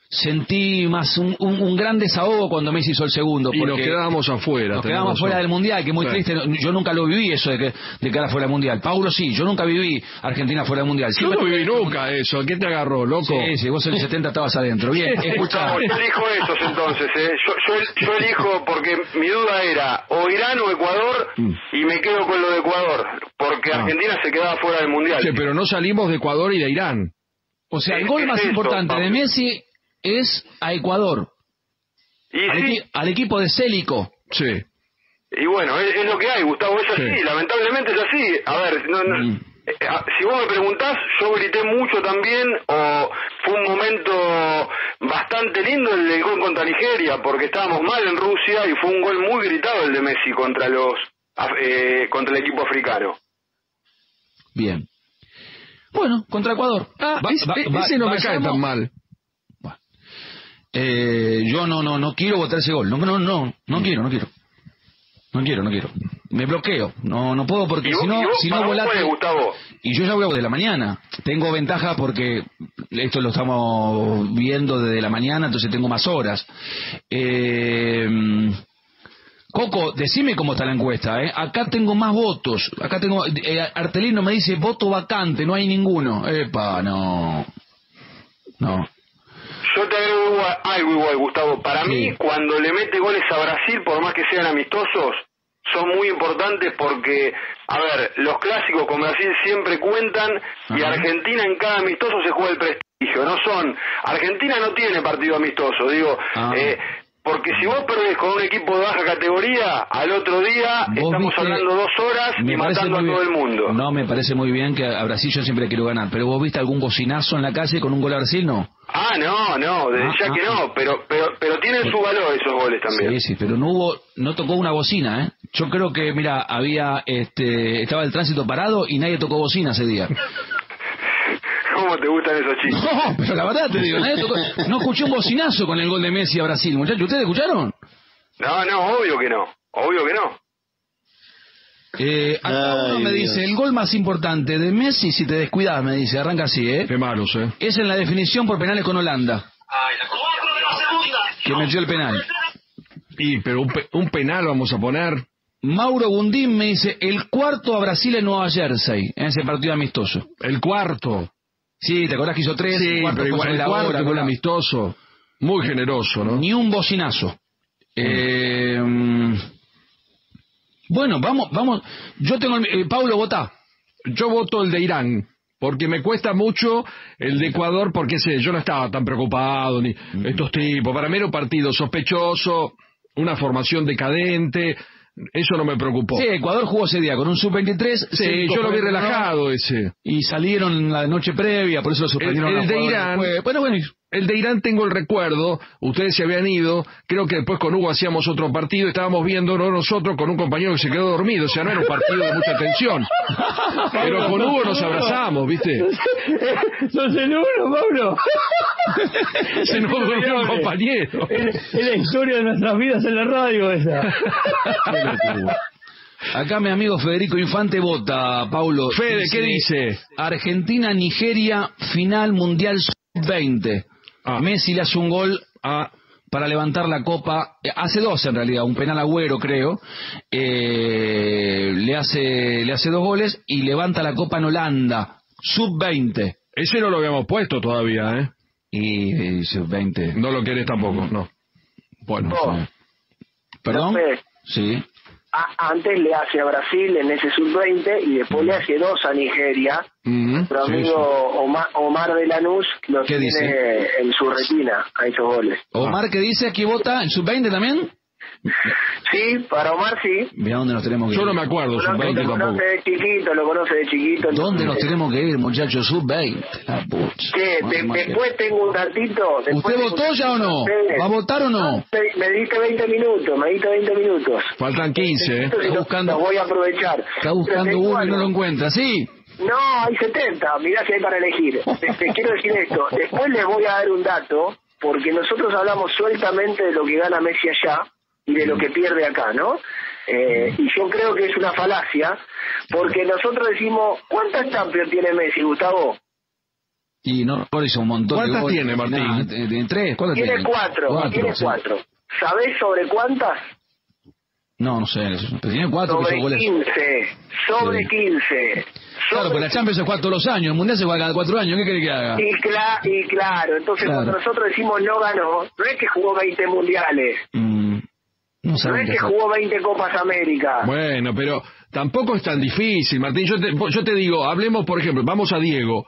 sentí más un, un- un gran desahogo cuando Messi hizo el segundo. Y nos quedábamos afuera. nos razón. fuera del Mundial, que muy Sí. triste. Yo nunca lo viví eso de que de quedar fuera del Mundial. Paulo sí, yo nunca viví Argentina fuera del Mundial. Yo no viví nunca eso. ¿Qué te agarró, loco? Sí, sí, vos en el 70 estabas adentro. Bien, escuchá. Gustavo, yo elijo esos entonces, ¿eh? Yo, yo, yo elijo porque mi duda era o Irán o Ecuador y me quedo con lo de Ecuador, porque Ah. Argentina se quedaba fuera del Mundial. Pero no salimos de Ecuador y de Irán. O sea, el gol es más eso, importante de. Messi es a Ecuador, Y al, sí, equi- al equipo de Célico. Sí. y bueno, es, es lo que hay, Gustavo, es así, Sí. lamentablemente es así. A ver, no, no- Mm. eh, si vos me preguntás, yo grité mucho también, o fue un momento bastante lindo el del gol contra Nigeria, porque estábamos mal en Rusia y fue un gol muy gritado el de Messi contra los af- eh, contra el equipo africano. Bien. Bueno, contra Ecuador. Ah, Va- ese, va- va- ese no me cae tan mal. Eh, yo no, no, no quiero votar ese gol. No, no, no, no quiero, no quiero. No quiero, no quiero. Me bloqueo. No, no puedo porque ¿Y vos, si no, si no volate- Gustavo? Y yo ya voy a de la mañana. Tengo ventaja porque esto lo estamos viendo desde la mañana, entonces tengo más horas. Eh, Coco, decime cómo está la encuesta, ¿eh? Acá tengo más votos. Acá tengo. eh, Artelino me dice voto vacante, no hay ninguno. Epa, no. No. Yo te agrego algo igual, Gustavo. Para Sí. mí, cuando le mete goles a Brasil, por más que sean amistosos, son muy importantes porque, a ver, los clásicos con Brasil siempre cuentan y. Argentina en cada amistoso se juega el prestigio. No son. Argentina no tiene partido amistoso, digo. Ah. eh, porque si vos perdés con un equipo de baja categoría, al otro día estamos viste- hablando dos horas y matando a todo el mundo. No, me parece muy bien que a Brasil yo siempre quiero ganar. Pero vos viste algún bocinazo en la calle con un gol a Brasil, no. Ah, no, no, desde Ah, ya ah, que ah. no, pero, pero, pero tienen su valor esos goles también. Sí, sí, pero no hubo, no tocó una bocina, ¿eh? Yo creo que, mira, había, este, estaba el tránsito parado y nadie tocó bocina ese día. ¿Cómo te gustan esos chistes? No, pero la verdad te digo, nadie tocó, no escuché un bocinazo con el gol de Messi a Brasil, muchachos, ¿ustedes escucharon? No, no, obvio que no, obvio que no. Eh, acá Ay, uno me Dios. dice, el gol más importante de Messi, si te descuidas, me dice, arranca así, ¿eh? Qué malos, ¿eh? Es en la definición por penales con Holanda, que metió el penal. Y, pero un, pe- un penal vamos a poner. Mauro Gundín me dice, el cuarto a Brasil en Nueva Jersey, en ese partido amistoso. El cuarto. Sí, ¿te acordás que hizo tres? Sí, cuarto pero igual el la cuarto hora, la- amistoso. Muy generoso, ¿no? Ni un bocinazo. Eh, bueno, vamos, vamos. Yo tengo el, eh, Paulo, votá. Yo voto el de Irán, porque me cuesta mucho el de Ecuador, porque sé, yo no estaba tan preocupado, ni estos tipos. Para mí era un partido sospechoso, una formación decadente, eso no me preocupó. Sí, Ecuador jugó ese día con un sub-23. Sí, yo lo vi relajado ese. Y salieron la noche previa, por eso lo suspendieron. El- el de Irán- después. Bueno, bueno, El de Irán tengo el recuerdo, ustedes se habían ido, creo que después con Hugo hacíamos otro partido, estábamos viendo ¿no? nosotros con un compañero que se quedó dormido, o sea, no era un partido de mucha tensión. Pero con Hugo nos abrazamos, ¿viste? Sos el uno, Pablo. Se nos durmió un compañero. Es, la historia de nuestras vidas en la radio esa. Acá mi amigo Federico Infante vota, Paulo. Fede, ¿qué dice? Argentina-Nigeria, final mundial sub-20. Ah. Messi le hace un gol para levantar la copa, eh, hace dos en realidad, un penal agüero creo, eh, le hace le hace dos goles y levanta la copa en Holanda, sub-20. ese no lo habíamos puesto todavía, ¿eh? Y, y sub-20. No lo querés tampoco, no. Bueno, ¿Perdón? Profe, Sí. Antes le hace a Brasil en ese sub-20 y después le hace dos a Nigeria. Mhm, Nuestro sí, amigo Omar, Omar de Lanús lo ¿Qué tiene dice? en su retina a esos goles. Omar que dice aquí vota en sub-20 también. Sí, para Omar sí. Mira dónde nos tenemos que Yo ir. no me acuerdo, Lo, sub-20 lo conoce de chiquito, lo conoce de chiquito. ¿Dónde nos entonces- tenemos que ir, muchachos? Sub-20. La pucha. ¿Qué? Madre De- después tengo un ratito. ¿Usted votó ya o no? ¿Va a votar o no? Me- Me diste 20 minutos, me diste 20 minutos. Faltan 15, ¿eh? Está buscando- lo voy a aprovechar. Está buscando uno y no lo encuentra. Sí. No, hay 70, mirá si hay para elegir. Te, te quiero decir esto, después les voy a dar un dato, porque nosotros hablamos sueltamente de lo que gana Messi allá y de lo que pierde acá, ¿no? Eh, y yo creo que es una falacia, porque nosotros decimos, ¿cuántas Champions tiene Messi, Gustavo? Y no, por eso un montón ¿Cuántas de tiene, Martín? Nah, tiene tres. ¿Cuántas Tiene cuatro, tiene sí. cuatro. ¿Sabés sobre cuántas? No, no sé. Pero tiene cuatro que Sobre son goles. 15, sobre Sí. 15. Claro, pero la Champions se juega todos los años. El Mundial se juega cada cuatro años. ¿Qué quiere que haga? Y, cla- y claro, entonces Claro. cuando nosotros decimos no ganó, no es que jugó 20 mundiales, Mm, no es que jugó 20 Copas América. Bueno, pero tampoco es tan difícil, Martín. Yo te, yo te digo, hablemos, por ejemplo, vamos a Diego.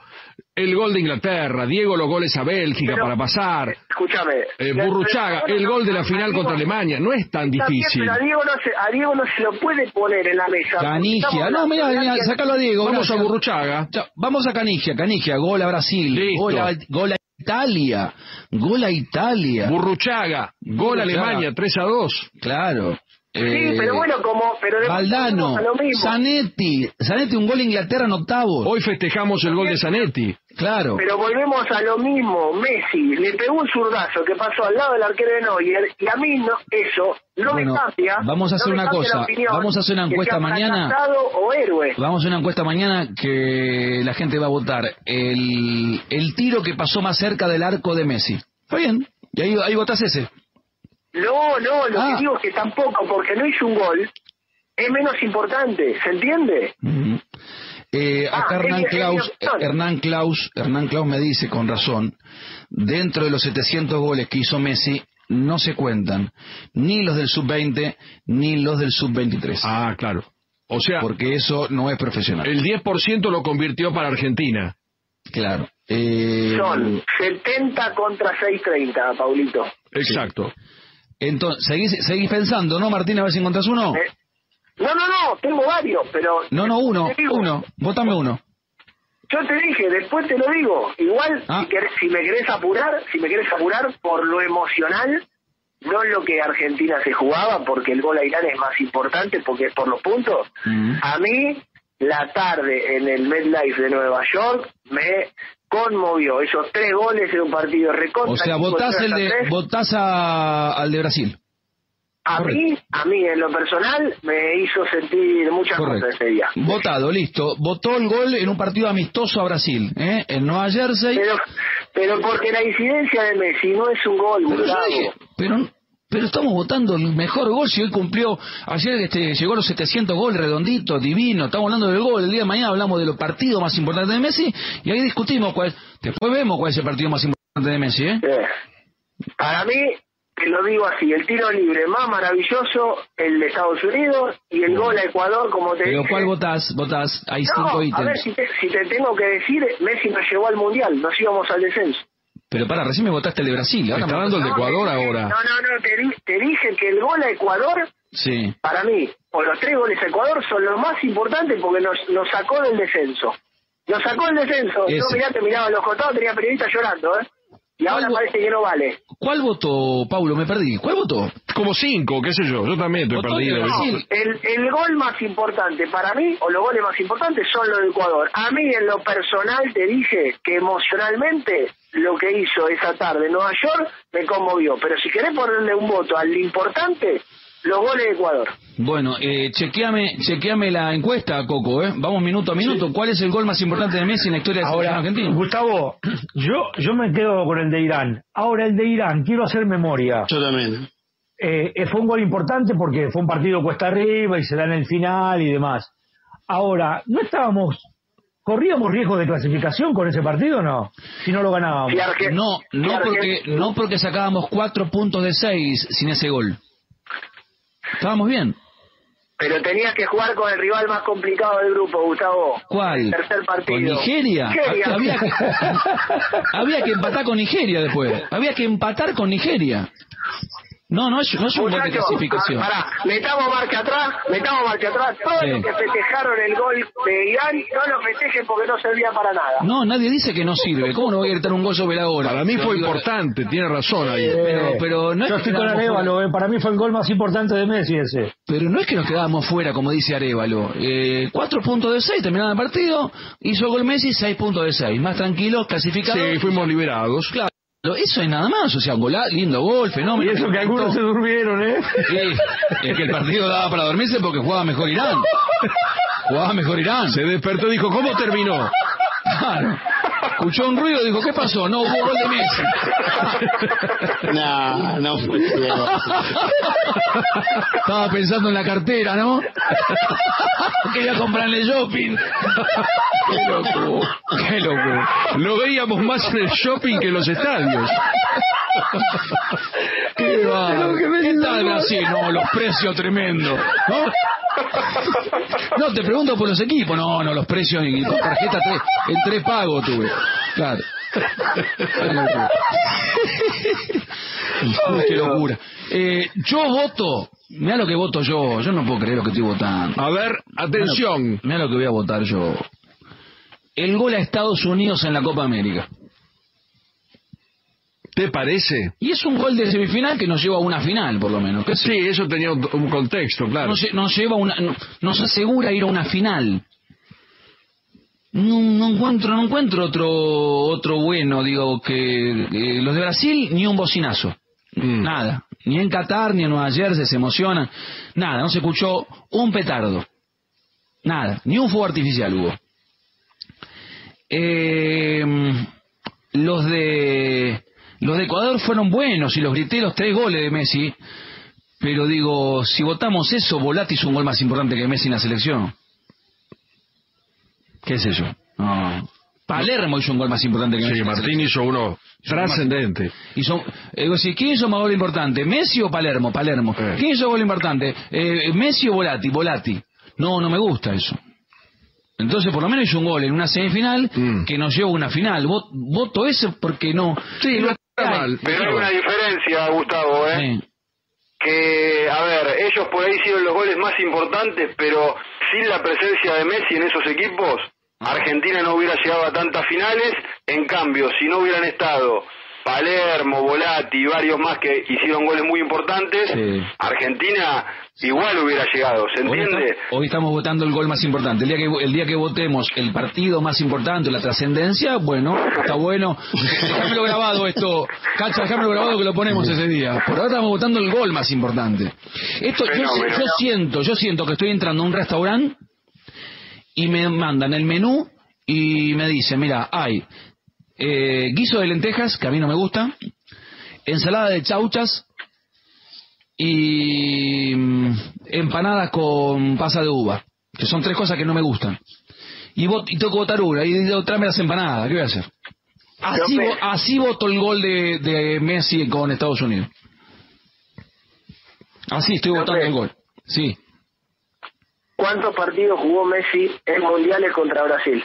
El gol de Inglaterra, Diego los goles a Bélgica Pero- para pasar. Escúchame. Eh, Burruchaga, el gol de la a final contra Alemania. No es tan bien, difícil. pero a Diego, no se, a Diego no se lo puede poner en la mesa. Canigia. No, mira, mira, sacalo a Diego. Vamos a gracias. Burruchaga. Ya, Vamos a Canigia, Canigia, gol a Brasil, Listo. gol a, gol a Italia, gol a Italia. Burruchaga, gol Burruchaga. Alemania, 3 a 2. Claro. Sí, eh, pero bueno, como... Pero después Valdano, volvemos a lo mismo. Zanetti, Zanetti un gol a Inglaterra en octavos. Hoy festejamos el gol de Zanetti. Claro. Pero volvemos a lo mismo, Messi le pegó un zurdazo que pasó al lado del arquero de Neuer y a mí no, eso no Bueno, me cambia. vamos a hacer no una cosa, opinión vamos a hacer una encuesta mañana. fracasado o héroe. Vamos a hacer una encuesta mañana que la gente va a votar el, el tiro que pasó más cerca del arco de Messi. Está bien. Y ahí, ahí votás ese. No, no, lo Ah. que digo es que tampoco, porque no hizo un gol, es menos importante, ¿se entiende? Ujú. Eh, Ah, acá Hernán Klaus, opción. Hernán Klaus, Hernán Klaus me dice con razón, dentro de los 700 goles que hizo Messi no se cuentan ni los del sub-20 ni los del sub-23, Ah, claro. O sea, porque eso no es profesional. el 10% lo convirtió para Argentina. Claro. Eh, Son 70 contra 6.30, Paulito. Exacto. entonces, ¿seguís, seguís pensando, ¿no, Martín? A ver si encontrás uno. Eh, No, no, no, tengo varios, pero... No, no, uno, uno. Votame uno. Yo te dije, después te lo digo. Igual, Ah. si, querés- si me querés apurar, si me querés apurar por lo emocional, no lo que Argentina se jugaba, porque el gol a Irán es más importante, porque es por los puntos. Mm. A mí, la tarde en el MetLife de Nueva York me conmovió. Esos tres goles en un partido recontra. O sea, votás, el de, votás a- al de Brasil. A mí, a mí en lo personal, me hizo sentir muchas Correcto. cosas ese día. Votado, listo. Votó el gol en un partido amistoso a Brasil, ¿eh? En Nueva Jersey. Pero, pero porque la incidencia de Messi no es un gol, Pero, dije, pero, pero estamos votando el mejor gol si hoy cumplió, ayer este, llegó a los 700 goles, redondito, divino, estamos hablando del gol, el día de mañana hablamos de los partidos más importantes de Messi y ahí discutimos cuál, después vemos cuál es el partido más importante de Messi, ¿eh? Eh, Para mí, te lo digo así, el tiro libre más maravilloso, el de Estados Unidos, y el gol a Ecuador, como te Pero dije. ¿cuál votás? Votás, hay No, cinco a ver, si te, si te tengo que decir, Messi nos llevó al Mundial, nos íbamos al descenso. Pero para, recién me votaste el de Brasil, ahora Está me dando el de Ecuador ahora. No, no, no, te, te dije que el gol a Ecuador, Sí. para mí, o los tres goles a Ecuador, son los más importantes porque nos, nos sacó del descenso. Nos sacó del descenso. Yo Ese. mirá, te miraba los costados, tenía periodistas llorando, ¿eh? Y ahora parece que no vale. ¿Cuál votó, Paulo? Me perdí. ¿Cuál votó? Como cinco, qué sé yo. Yo también estoy perdido. Brasil. El, el gol más importante para mí, o los goles más importantes, son los de Ecuador. A mí, en lo personal, te dije que emocionalmente lo que hizo esa tarde en Nueva York me conmovió. Pero si querés ponerle un voto al importante, los goles de Ecuador. Bueno, eh, chequeame, chequeame la encuesta, Coco, ¿eh? Vamos minuto a minuto. ¿Cuál es el gol más importante de Messi en la historia de Ahora, argentina? Gustavo, yo, yo me quedo con el de Irán. Ahora, el de Irán, quiero hacer memoria. Yo también. Eh, eh, fue un gol importante porque fue un partido cuesta arriba y se da en el final y demás. Ahora, ¿no estábamos, corríamos riesgo de clasificación con ese partido o no? Si no lo ganábamos. No, no porque, no porque sacábamos cuatro puntos de seis sin ese gol. Estábamos bien. Pero tenías que jugar con el rival más complicado del grupo, Gustavo. ¿Cuál? El tercer partido. ¿Con Nigeria? Nigeria. Había, que, había que empatar con Nigeria después. Había que empatar con Nigeria. No, no es, no es un gol de clasificación. ah, pará, metamos marcha atrás, metamos marcha atrás. Todos Sí. los que festejaron el gol de Irán, no lo festejen porque no servía para nada. No, nadie dice que no sirve. ¿Cómo no voy a gritar un gol sobre la hora? Para mí Pero fue digo, importante, tiene razón ahí. Pero, pero no es Yo que con quedamos Arevalo, eh, para mí fue el gol más importante de Messi ese. Pero no es que nos quedábamos fuera, como dice Arevalo. Eh, cuatro puntos de seis, terminaron el partido, hizo gol Messi, seis puntos de seis. Más tranquilos, clasificados. Sí, fuimos liberados. Claro, eso es nada más. O sea, gol, lindo gol, Y fenómeno. eso que algunos se durmieron, ¿eh? Sí, es que el partido daba para dormirse porque jugaba mejor Irán. Jugaba mejor Irán. Se despertó y dijo, ¿cómo terminó? Claro. Escuchó un ruido y dijo, ¿qué pasó? No hubo gol de Messi. No, no fue. Estaba pensando en la cartera, ¿no? Quería comprarle shopping. Qué loco, qué loco. Lo veíamos más en el shopping que en los estadios. Qué va. ¿Qué tal así? No, los precios tremendos. ¿No? No, te pregunto por los equipos. No, no, los precios con tarjeta tres, en tres pagos tuve. Claro. Uy, qué locura. Eh, yo voto. Mira lo que voto yo. Yo no puedo creer lo que estoy votando. A ver, atención. Mira lo que voy a votar yo. El gol a Estados Unidos en la Copa América. ¿Te parece? Y es un gol de semifinal que nos lleva a una final, por lo menos. Sí, eso tenía un, un contexto, claro. Nos, nos lleva a una, no- nos asegura ir a una final. No, no encuentro, no encuentro otro, otro bueno, digo, que eh, los de Brasil ni un bocinazo. Mm. Nada. Ni en Qatar, ni en Nueva Jersey se emocionan. Nada, no se escuchó un petardo. Nada, ni un fuego artificial hubo. Eh, los de los de Ecuador fueron buenos y los grité los tres goles de Messi. Pero digo, si votamos eso, Volati hizo un gol más importante que Messi en la selección. ¿Qué sé yo? No. Palermo hizo un gol más importante que Messi. Sí, en la Martín hizo uno trascendente. Hizo, eh, ¿Quién hizo más gol importante? ¿Messi o Palermo? Palermo. Eh. ¿Quién hizo gol importante? Eh, ¿Messi o Volati? Volati. No, no me gusta eso. Entonces, por lo menos hizo un gol en una semifinal Mm. que nos lleva a una final. Vot- Voto ese porque no. Sí, no mal. Pero hay una diferencia, Gustavo, ¿eh? Sí. que, a ver, ellos por ahí hicieron los goles más importantes, pero sin la presencia de Messi en esos equipos, Argentina no hubiera llegado a tantas finales. En cambio, si no hubieran estado Palermo, Volati y varios más que hicieron goles muy importantes, Sí. Argentina igual hubiera llegado, ¿se Hoy, entiende? está- hoy estamos votando el gol más importante. El día, que, el día que votemos el partido más importante, la trascendencia, bueno, está bueno. Déjamelo grabado esto. Cacha, déjamelo grabado que lo ponemos ese día. Por ahora estamos votando el gol más importante. Esto, yo, yo siento, yo siento que estoy entrando a un restaurante y me mandan el menú y me dicen, mira, hay eh, guiso de lentejas, que a mí no me gusta, ensalada de chauchas, y mm, empanadas con pasa de uva, que son tres cosas que no me gustan. Y, vot- y que votar una, y digo, tráeme las empanadas, ¿qué voy a hacer? Así, vo- así voto el gol de, de Messi con Estados Unidos. Así estoy votando el gol. Sí. ¿Cuántos partidos jugó Messi en mundiales contra Brasil?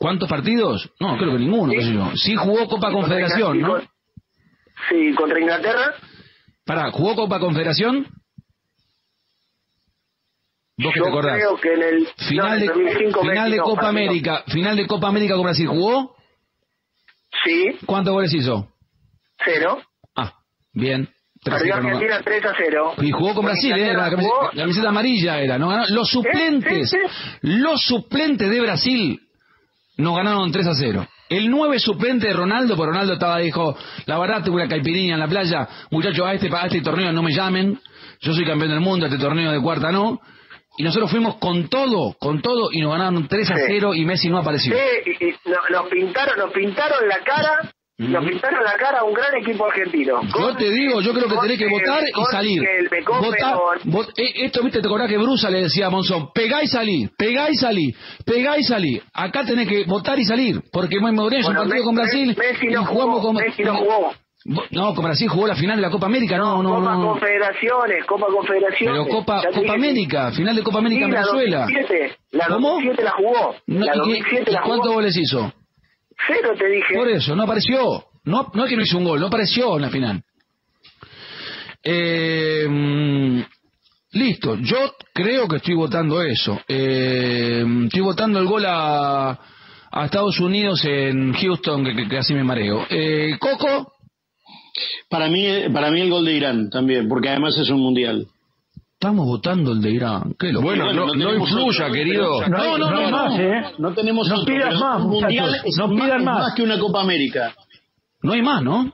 ¿Cuántos partidos? No, creo que ninguno, qué sé yo. Sí jugó Copa Confederación, ¿no? Sí, contra Inglaterra. Pará, ¿jugó Copa Confederación? ¿Vos Yo te acordás? creo que en el Final no, de, 2005 final de no, Copa no. América, final de Copa América con Brasil, ¿jugó? Sí, ¿Cuántos goles hizo? cero. Ah, bien. Perdió. Argentina 3 a 0. Y jugó con Brasil, ¿eh? La camiseta, la camiseta amarilla era. ¿no? Los suplentes, sí, los suplentes de Brasil nos ganaron 3 a 0. El 9 suplente de Ronaldo, porque Ronaldo estaba, dijo, la verdad, tuve una caipirinha en la playa, muchachos, a este, a este torneo no me llamen, yo soy campeón del mundo, a este torneo de cuarta no. Y nosotros fuimos con todo, con todo, y nos ganaron 3 a Sí. 0 y Messi no apareció. Sí, y, y no- nos pintaron, nos pintaron la cara, nos pintaron la cara a un gran equipo argentino. Yo te digo, yo creo que tenés que votar y salir. Vota, vot- eh, esto, viste, te acordás que Brusa le decía a Monzón, pegá y salí, pegá y salí, pegá y salí. Acá tenés que votar y salir, porque Morenés un Bueno, partido Me- con Brasil Messi y no jugamos jugó, con... Messi no jugó. No, con Brasil jugó la final de la Copa América, no, no, Copa no. Confederaciones, Copa Confederaciones. Pero Copa, Copa América, final de Copa América sí, en la Venezuela. 2007, la ¿Cómo? 2007 la jugó. La ¿y qué- 2007 y la cuántos goles hizo? Cero te dije. Por eso, no apareció. No, no es que no hizo un gol, no apareció en la final. Eh, mm, listo, yo creo que estoy votando eso. Eh, estoy votando el gol a, a Estados Unidos en Houston, que, que- que así me mareo. Eh, Coco, Para mí, para mí el gol de Irán también, porque además es un mundial. Estamos votando el de Irán. Qué locura. Bueno, Bueno, no, no no influya, otro, querido. pero- No, no, no, hay no. más, ¿eh? No tenemos No otro, pidas más, un mundial es, no más, pidan más. más que una Copa América. No hay más, ¿no?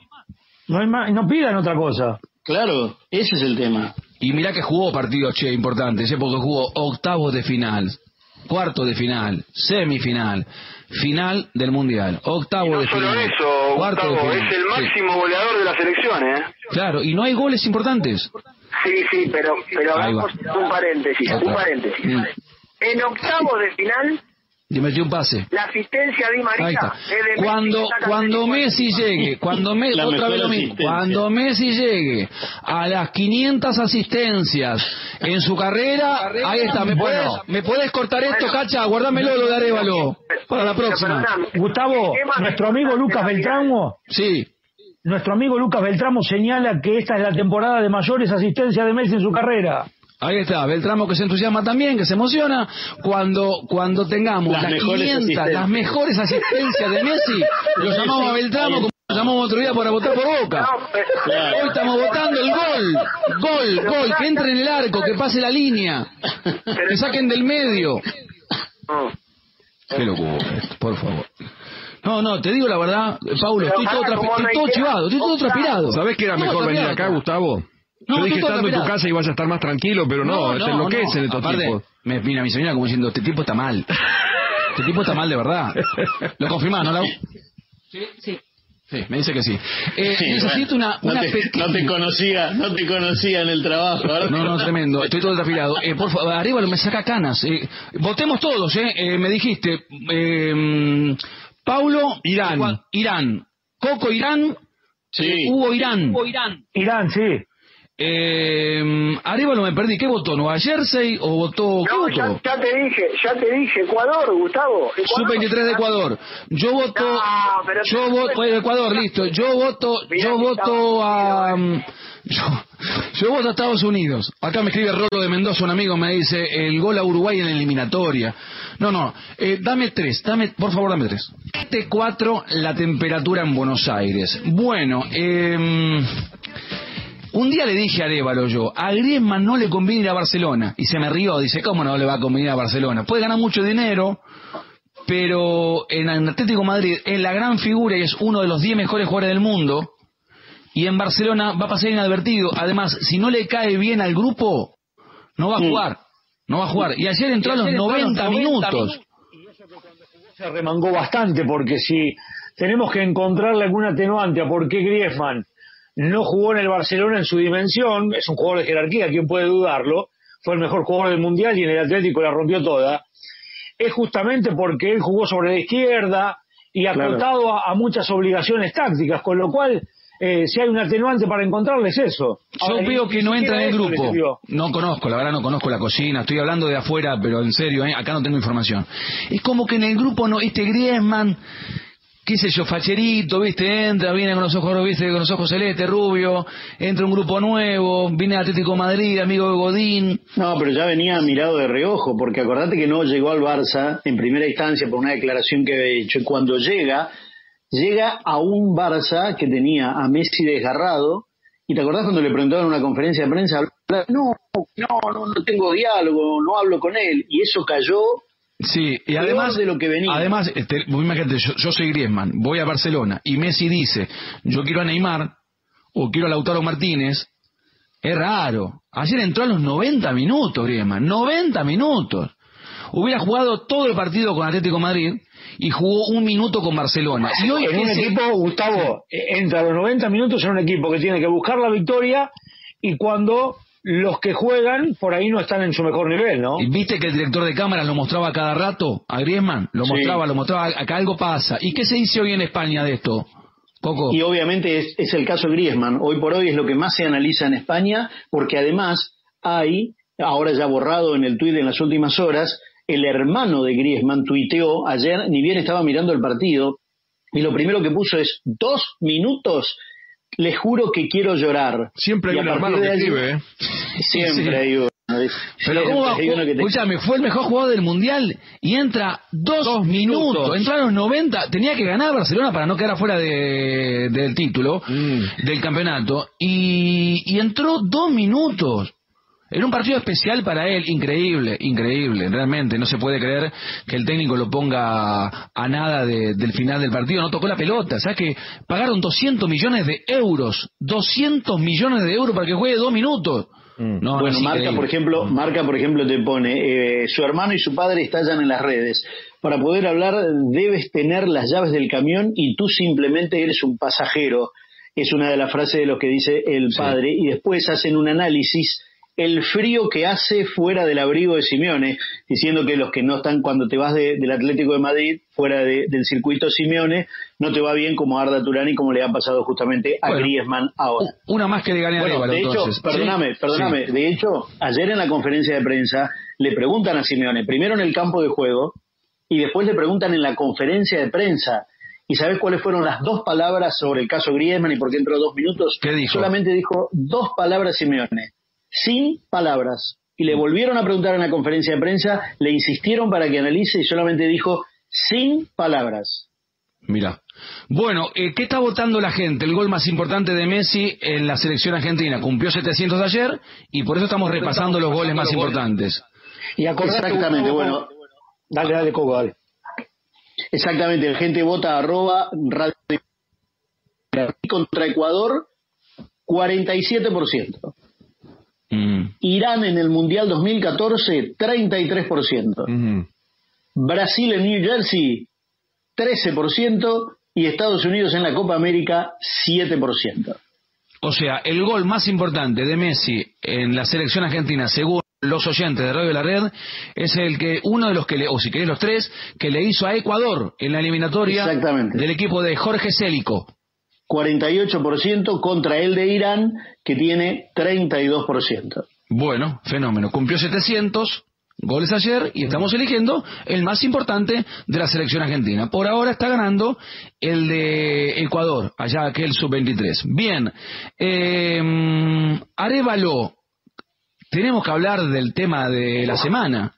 No, hay más, no pidan otra cosa. Claro, ese es el tema. Y mirá que jugó partidos, che, importantes, ¿eh? porque jugó octavos de final, cuarto de final, semifinal, final del Mundial, octavo Y no de solo final, eso, cuarto de final. es el Sí. máximo goleador de la selección, ¿eh? Claro, y no hay goles importantes. Sí, sí, pero, pero hagamos un paréntesis, Otra. un paréntesis. Mm. En octavos de final, Le metió un pase. la asistencia de María de Messi, Cuando, saca cuando 34. Messi llegue, cuando Me- otra vez lo mismo, cuando Messi llegue a las 500 asistencias en su carrera, ahí está. ¿Me puedes, Bueno. ¿me puedes cortar esto, Cacha? Guárdamelo lo de Arevalo para la próxima. Gustavo, ¿qué más nuestro amigo Lucas? Beltramo, Sí. Nuestro amigo Lucas Beltramo señala que esta es la temporada de mayores asistencias de Messi en su carrera. Ahí está, Beltramo que se entusiasma también, que se emociona. Cuando cuando tengamos Las las, mejores 500, las asistencias. mejores asistencias de Messi, lo llamamos a Beltramo como llamamos otro día para votar por Boca. Claro. Hoy estamos votando el gol. Gol, gol, que entre en el arco, que pase la línea. Que saquen del medio. Qué locura, por favor. No, no, te digo la verdad, Paulo, estoy todo, no estoy todo chivado, estoy todo transpirado. ¿Sabés que era mejor venir acá, Gustavo? No, Yo dije estando en tu casa y vas a estar más tranquilo, pero no, se enloquecen estos Aparte, tipos. Me mira mi señora como diciendo, este tipo está mal. Este tipo está mal de verdad. Lo confirmás, ¿no, Lau? Sí. Sí, me dice que sí. Eh, Sí, necesito bueno, una, una no, te, pequeña... no te conocía, no te conocía en el trabajo. No, te- no, tremendo. Estoy todo desafilado. Eh, por favor, Arevalo me saca canas. Eh, votemos todos, ¿eh? Eh, me dijiste, eh, Paulo... Irán. Juan- Irán. Coco Irán. Sí. Hugo Irán. Irán, sí. Eh, Arevalo me perdí. ¿Qué votó? ¿Nueva Jersey o votó... ¿Qué No, ya, votó? ya te dije, ya te dije, Ecuador, Gustavo. Ecuador. Sub-23 de Ecuador. Yo voto... No, pero- Yo voto... pues, Ecuador, listo. Yo voto... Mirá Yo voto a... mm, Yo, yo voto a Estados Unidos. Acá me escribe Rolo de Mendoza, un amigo, me dice el gol a Uruguay en la eliminatoria. No, no, eh, dame tres, dame, por favor, dame tres. Este cuatro, la temperatura en Buenos Aires. Bueno, eh, un día le dije a Arevalo yo, a Griezmann no le conviene ir a Barcelona. Y se me rió, dice, ¿cómo no le va a convenir a Barcelona? Puede ganar mucho dinero, pero en Atlético Madrid es la gran figura y es uno de los 10 mejores jugadores del mundo. Y en Barcelona va a pasar inadvertido. Además, si no le cae bien al grupo, no va a jugar. No va a jugar. Y ayer entró a los 90 minutos. Se remangó bastante porque si tenemos que encontrarle algún atenuante a por qué Griezmann no jugó en el Barcelona en su dimensión, es un jugador de jerarquía, ¿quién puede dudarlo? Fue el mejor jugador del Mundial y en el Atlético la rompió toda. Es justamente porque él jugó sobre la izquierda y Claro. acotado a, a muchas obligaciones tácticas, con lo cual, eh, si hay un atenuante para encontrarles eso. Yo Ahora, veo que no entra en el grupo. No conozco, la verdad no conozco la cocina. Estoy hablando de afuera, pero en serio, ¿eh? acá no tengo información. Es como que en el grupo no, este Griezmann, qué sé yo, facherito, viste, entra, viene con los ojos, viste, con los ojos celestes, rubio, entra un grupo nuevo, viene de Atlético de Madrid, amigo de Godín. No, pero ya venía mirado de reojo, porque acordate que no llegó al Barça en primera instancia por una declaración que había hecho. Y cuando llega, llega a un Barça que tenía a Messi desgarrado. Y te acordás cuando le preguntaron en una conferencia de prensa, no, no, no, no tengo diálogo, no hablo con él. Y eso cayó Sí, y además de lo que venía. Además, este, imagínate, yo, yo soy Griezmann, voy a Barcelona y Messi dice, yo quiero a Neymar o quiero a Lautaro Martínez, es raro. Ayer entró a los 90 minutos Griezmann, 90 minutos. Hubiera jugado todo el partido con Atlético de Madrid y jugó un minuto con Barcelona. Y hoy en un ese- equipo, Gustavo, eh, entra a los 90 minutos en un equipo que tiene que buscar la victoria y cuando los que juegan por ahí no están en su mejor nivel, ¿no? Viste que el director de cámaras lo mostraba cada rato a Griezmann, lo Sí. mostraba, lo mostraba, acá algo pasa. ¿Y qué se dice hoy en España de esto? Coco. Y obviamente es, es el caso Griezmann. Hoy por hoy es lo que más se analiza en España, porque además hay, ahora ya borrado en el tuit en las últimas horas, el hermano de Griezmann tuiteó ayer, ni bien estaba mirando el partido, y lo primero que puso es dos minutos, les juro que quiero llorar. Siempre hay un hermano de que allí- escribe, ¿eh? Siempre Sí. hay uno. Pero ¿cómo va? Escúchame, fue el mejor jugador del Mundial y entra dos, Dos minutos. minutos. Entró a los 90. Tenía que ganar Barcelona para no quedar afuera de, del título, Mm. del campeonato. Y, y entró dos minutos. Era un partido especial para él, increíble, increíble, realmente. No se puede creer que el técnico lo ponga a nada de- del final del partido. No tocó la pelota. ¿Sabes que pagaron 200 millones de euros? 200 millones de euros para que juegue dos minutos. Mm. No, no, bueno, Marca, increíble. por ejemplo, Marca, por ejemplo, te pone, eh, su hermano y su padre estallan en las redes. Para poder hablar debes tener las llaves del camión y tú simplemente eres un pasajero. Es una de las frases de lo que dice el Sí. padre. Y después hacen un análisis el frío que hace fuera del abrigo de Simeone, diciendo que los que no están cuando te vas de- del Atlético de Madrid, fuera de- del circuito Simeone, no te va bien como Arda Turán y como le ha pasado justamente a Bueno. Griezmann ahora. Una más que le gané a Bueno, de hecho, entonces. perdóname, ¿Sí? perdóname. Sí. De hecho, ayer en la conferencia de prensa le preguntan a Simeone, primero en el campo de juego y después le preguntan en la conferencia de prensa. ¿Y sabes cuáles fueron las dos palabras sobre el caso Griezmann y por qué entró dos minutos? ¿Qué dijo? Solamente dijo dos palabras Simeone, sin palabras. Y le volvieron a preguntar en la conferencia de prensa, le insistieron para que analice y solamente dijo sin palabras. Mira. Bueno, eh, ¿qué está votando la gente? El gol más importante de Messi en la selección argentina. Cumplió 700 ayer y por eso estamos repasando los goles más importantes. Y Exactamente, bueno. Dale, dale, Coco, dale. Exactamente, la gente vota arroba radio contra Ecuador 47%. Mm. Irán en el Mundial 2014 33%. Brasil en New Jersey 13% y Estados Unidos en la Copa América 7%. O sea, el gol más importante de Messi en la selección argentina, según los oyentes de Radio de la Red, es el que uno de los que le, o si querés los tres, que le hizo a Ecuador en la eliminatoria del equipo de Jorge Célico. 48% contra el de Irán, que tiene 32%. Bueno, fenómeno. Cumplió 700 goles ayer y estamos eligiendo el más importante de la selección argentina. Por ahora está ganando el de Ecuador, allá aquel sub-23. Bien, eh, Arevalo, tenemos que hablar del tema de la semana.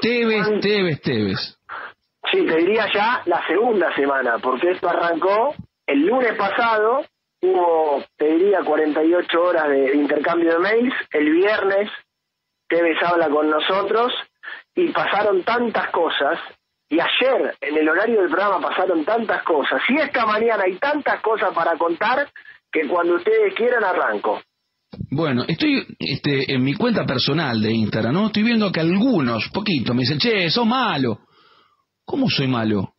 Tevez, Tevez, Tevez. Sí, te diría ya la segunda semana, porque esto arrancó el lunes pasado, hubo, te diría, 48 horas de intercambio de mails, el viernes Tevez habla con nosotros y pasaron tantas cosas, y ayer en el horario del programa pasaron tantas cosas, y esta mañana hay tantas cosas para contar que cuando ustedes quieran arranco. Bueno, estoy este, en mi cuenta personal de Instagram, ¿no? Estoy viendo que algunos, poquito, me dicen, che, sos malo. ¿Cómo soy malo?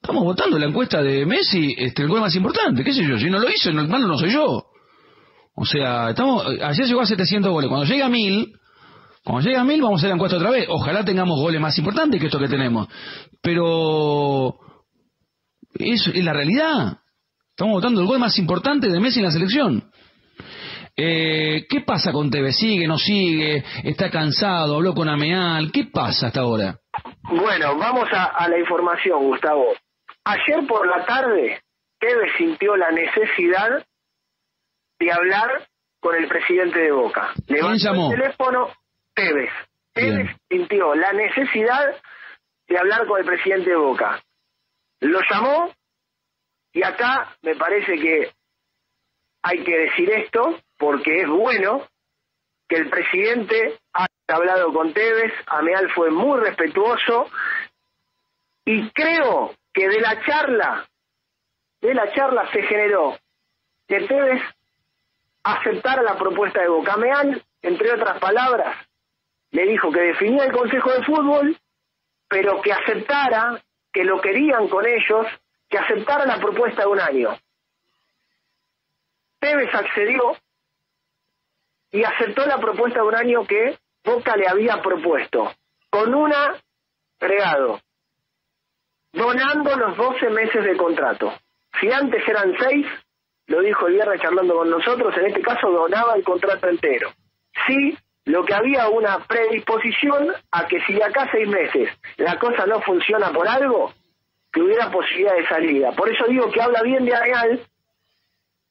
Estamos votando la encuesta de Messi, este, el gol más importante, qué sé yo, si no lo hizo, el malo no soy yo. O sea, estamos, ayer llegó a 700 goles, cuando llega a 1000, cuando llega a 1000 vamos a hacer la encuesta otra vez, ojalá tengamos goles más importantes que esto que tenemos. Pero, eso es la realidad. Estamos votando el gol más importante de Messi en la selección. Eh, ¿Qué pasa con TV? ¿Sigue, no sigue? ¿Está cansado? ¿Habló con Ameal? ¿Qué pasa hasta ahora? Bueno, vamos a, la información, Gustavo. Ayer por la tarde, Tevez sintió la necesidad de hablar con el presidente de Boca. ¿Quién llamó? el teléfono Tevez. Tevez sintió la necesidad de hablar con el presidente de Boca. Lo llamó y acá me parece que hay que decir esto porque es bueno que el presidente haya hablado con Tevez, Ameal fue muy respetuoso y creo que de la charla, de la charla se generó que Tevez aceptara la propuesta de Boca. Ameal, entre otras palabras, le dijo que definía el Consejo de Fútbol, pero que aceptara, que lo querían con ellos, que aceptara la propuesta de un año. Tevez accedió y aceptó la propuesta de un año que Boca le había propuesto, con una regado, donando los 12 meses de contrato. Si antes eran 6, lo dijo el viernes charlando con nosotros, en este caso donaba el contrato entero. Sí, lo que había una predisposición a que si de acá seis meses la cosa no funciona por algo, que hubiera posibilidad de salida. Por eso digo que habla bien de Areal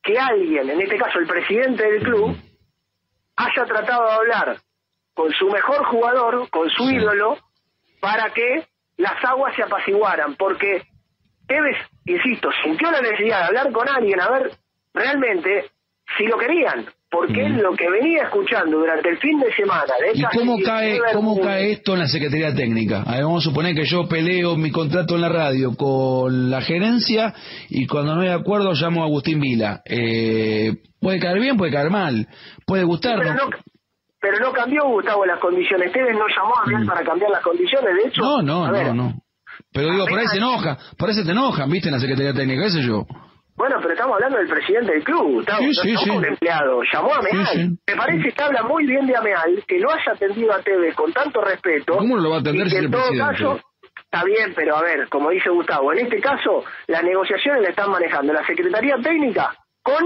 que alguien, en este caso el presidente del club, haya tratado de hablar con su mejor jugador, con su ídolo, para que las aguas se apaciguaran, porque Tevez, insisto, sintió la necesidad de hablar con alguien a ver realmente si lo querían, porque es lo que venía escuchando durante el fin de semana. ¿Y cómo cae, cómo cae esto en la Secretaría Técnica? vamos a suponer que yo peleo mi contrato en la radio con la gerencia y cuando no hay acuerdo llamo a Agustín Vila. Eh, puede caer bien, puede caer mal, puede gustar. pero, no, cambió, Gustavo, las condiciones. Ustedes no llamó a Biel mm. para cambiar las condiciones, de hecho. No, no, no, no. Pero digo, por ahí se enoja, por ahí se te enojan, ¿viste? En la Secretaría Técnica, qué sé yo. Bueno, pero estamos hablando del presidente del club, estamos, sí, un empleado. Llamó a Meal. Me parece que habla muy bien de Ameal, que lo haya atendido a TV con tanto respeto. ¿Cómo lo va a atender si en todo caso, está bien, pero a ver, como dice Gustavo, en este caso las negociaciones las están manejando la Secretaría Técnica con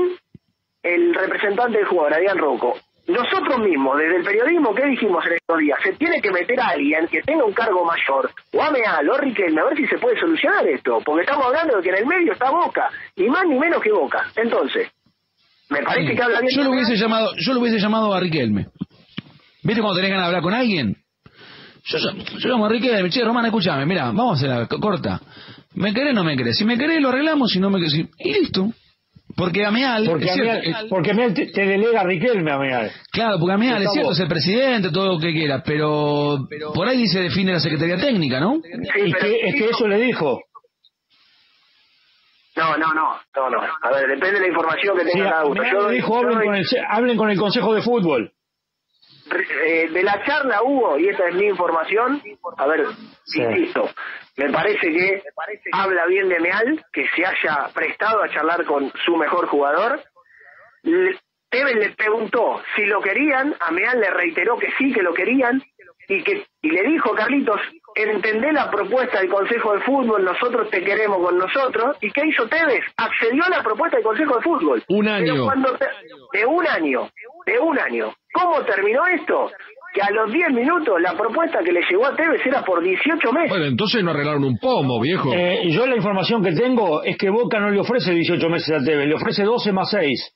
el representante del jugador, Adrián Rocco nosotros mismos, desde el periodismo, ¿qué dijimos en estos días? Se tiene que meter a alguien que tenga un cargo mayor, o Ameal, o Riquelme, a ver si se puede solucionar esto, porque estamos hablando de que en el medio está Boca, ni más ni menos que Boca. Entonces, me parece que habla bien. Yo lo hubiese llamado, yo lo hubiese llamado a Riquelme. ¿Viste cuando tenés ganas de hablar con alguien? Yo, yo, llamo a Riquelme, che, Román, escúchame, mira, vamos a hacer la corta. ¿Me querés o no me querés? Si me querés lo arreglamos, si no me querés... Y listo. Porque Ameal... Porque es cierto, Ameal, porque Ameal te, te delega a Riquelme, Ameal. Claro, porque Ameal es cierto, es el presidente, todo lo que quiera, pero por ahí se define la Secretaría Técnica, ¿no? Sí, pero- que, es que eso le dijo. No, no, no, no, no. A ver, depende de la información que Sí, tenga cada uno. Yo dijo, yo hablen con, el, hablen con el Consejo de Fútbol. Eh, de la charla hubo, y esta es mi información, a ver, Sí. insisto, me parece que habla bien de Meal, que se haya prestado a charlar con su mejor jugador. Le- Tevez le preguntó si lo querían, a Meal le reiteró que sí, que lo querían, y que y le dijo, Carlitos, entendé la propuesta del Consejo de Fútbol, nosotros te queremos con nosotros, ¿y qué hizo Tevez? Accedió a la propuesta del Consejo de Fútbol. Un año. cuando te- de un año, de un año. ¿Cómo terminó esto? Que a los 10 minutos la propuesta que le llegó a Tevez era por 18 meses. Bueno, entonces no arreglaron un pomo, viejo. Eh, yo la información que tengo es que Boca no le ofrece 18 meses a Tevez, le ofrece 12 más 6.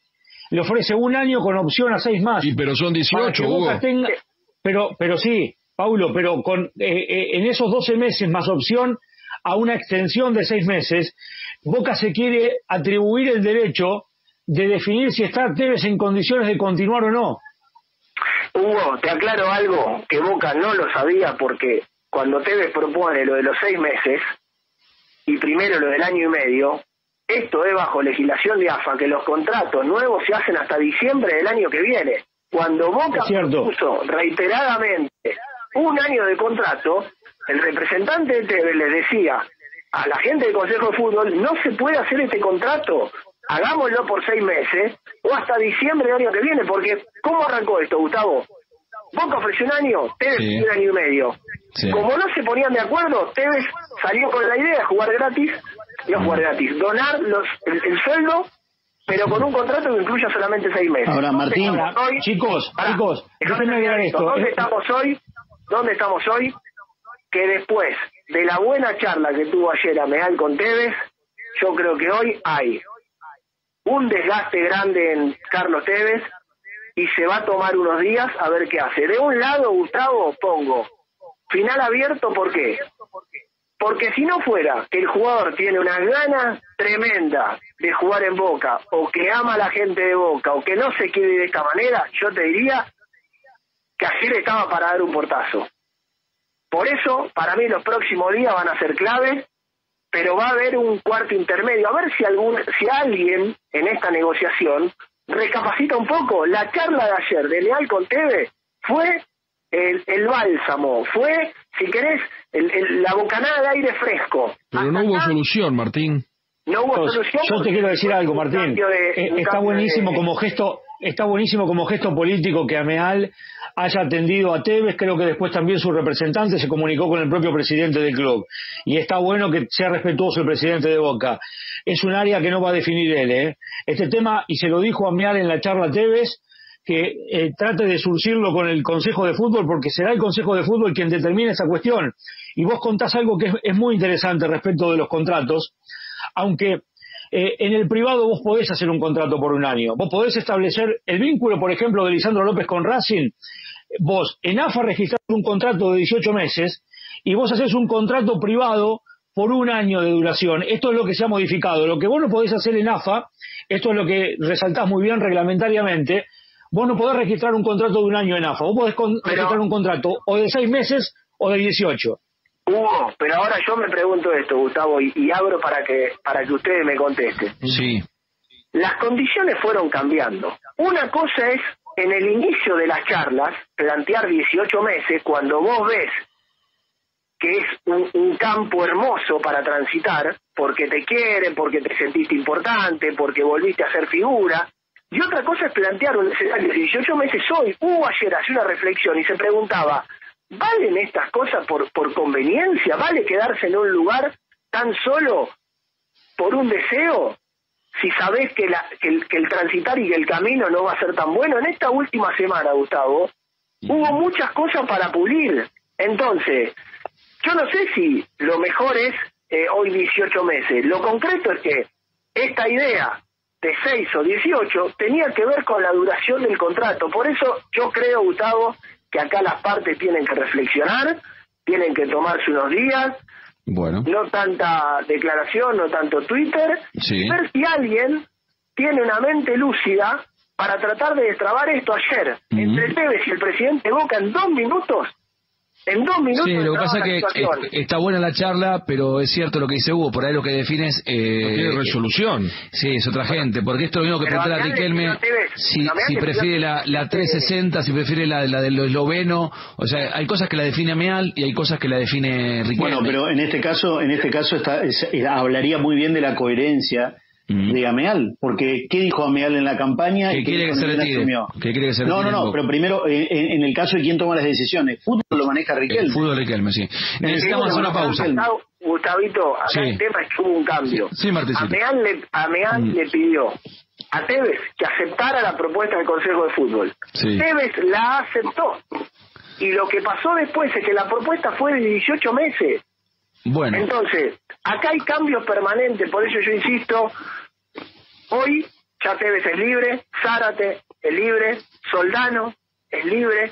Le ofrece un año con opción a 6 más. Y pero son Para 18, que Boca Hugo. tenga- pero, pero sí, Paulo, pero con eh, eh, en esos 12 meses más opción a una extensión de 6 meses, Boca se quiere atribuir el derecho de definir si está Tevez en condiciones de continuar o no. Hugo, te aclaro algo que Boca no lo sabía porque cuando Tevez propone lo de los 6 meses y primero lo del año y medio, esto es bajo legislación de AFA que los contratos nuevos se hacen hasta diciembre del año que viene. Cuando Boca propuso reiteradamente un año de contrato, el representante de Tevez les decía a la gente del Consejo de Fútbol, no se puede hacer este contrato, hagámoslo por seis meses o hasta diciembre del año que viene, porque ¿cómo arrancó esto, Gustavo? Boca ofreció un año, Tevez Sí. un año y medio. Sí. Como no se ponían de acuerdo, Tevez salió con la idea de jugar gratis, no jugar gratis, donar los, el, el sueldo, pero con un contrato que incluya solamente seis meses. Ahora, Martín. Chicos, Pará, chicos, déjenme agregar esto. ¿Dónde Eh, estamos hoy? ¿Dónde estamos hoy? Que después de la buena charla que tuvo ayer Ameal con Tevez, yo creo que hoy hay un desgaste grande en Carlos Tevez y se va a tomar unos días a ver qué hace. De un lado, Gustavo, pongo final abierto, ¿por qué? Porque si no fuera que el jugador tiene una gana tremenda de jugar en Boca, o que ama a la gente de Boca, o que no se quiere de esta manera, yo te diría que ayer estaba para dar un portazo. Por eso, para mí los próximos días van a ser clave, pero va a haber un cuarto intermedio. A ver si algún, si alguien en esta negociación recapacita un poco. La charla de ayer de Leal con Teve fue el, el bálsamo, fue, si querés, el- el- la bocanada de aire fresco. Pero no hubo acá solución, Martín. No hubo solución. Yo te quiero decir algo, Martín. de- Eh, está buenísimo de- como gesto, está buenísimo como gesto político que Ameal haya atendido a Tevez. Creo que después también su representante se comunicó con el propio presidente del club. Y está bueno que sea respetuoso el presidente de Boca. Es un área que no va a definir él, ¿eh? Este tema, y se lo dijo Ameal en la charla Tevez, que eh, trate de surcirlo con el Consejo de Fútbol, porque será el Consejo de Fútbol quien determine esa cuestión. Y vos contás algo que es muy interesante respecto de los contratos, aunque eh, en el privado vos podés hacer un contrato por un año, vos podés establecer el vínculo, por ejemplo, de Lisandro López con Racing, vos en AFA registrás un contrato de 18 meses y vos haces un contrato privado por un año de duración. Esto es lo que se ha modificado. Lo que vos no podés hacer en AFA, esto es lo que resaltás muy bien reglamentariamente, vos no podés registrar un contrato de un año en AFA, vos podés Pero- registrar un contrato o de seis meses o de 18. Hugo, pero ahora yo me pregunto esto, Gustavo, y, y abro para que para que ustedes me contesten. Sí. Las condiciones fueron cambiando. Una cosa es, en el inicio de las charlas, plantear 18 meses, cuando vos ves que es un, un campo hermoso para transitar, porque te quieren, porque te sentiste importante, porque volviste a ser figura. Y otra cosa es plantear un escenario de 18 meses hoy. Hugo ayer hacía una reflexión y se preguntaba, ¿valen estas cosas por, por conveniencia? ¿Vale quedarse en un lugar tan solo por un deseo? Si sabés que, la- que el, que el transitar y que el camino no va a ser tan bueno. En esta última semana, Gustavo, hubo muchas cosas para pulir. Entonces, yo no sé si lo mejor es eh, hoy 18 meses. Lo concreto es que esta idea de 6 o 18 tenía que ver con la duración del contrato. Por eso yo creo, Gustavo, que acá las partes tienen que reflexionar, tienen que tomarse unos días, Bueno. No tanta declaración, no tanto Twitter. Sí. Ver si alguien tiene una mente lúcida para tratar de destrabar esto ayer. Entre Tevez y el presidente Boca en dos minutos. En dos minutos. Sí, lo que pasa es que está buena la charla, pero es cierto lo que dice Hugo, por ahí lo que define es... eh, Tiene resolución. Sí, es otra gente, porque esto es lo mismo que Pero preguntar a Riquelme si, si prefiere la, la 360, si prefiere la, la del esloveno, o sea, hay cosas que la define Ameal y hay cosas que la define Riquelme. Bueno, pero en este caso, en este caso está, es- hablaría muy bien de la coherencia. De Ameal, porque ¿qué dijo Ameal en la campaña? Que quiere que se retire, No, no, no, pero primero, eh, en, en el caso de quién toma las decisiones, fútbol lo maneja Riquelme. El fútbol Riquelme, sí. Necesitamos hacer una pausa. Gustavito, acá Sí. el tema es que hubo un cambio. Sí, Martecito. Ameal le, Ameal Mm. le pidió a Tevez que aceptara la propuesta del Consejo de Fútbol. Sí. Tevez la aceptó. Y lo que pasó después es que la propuesta fue de 18 meses. Bueno, Entonces, acá hay cambios permanentes, por eso yo insisto, hoy ya Tevez es libre, Zárate es libre, Soldano es libre,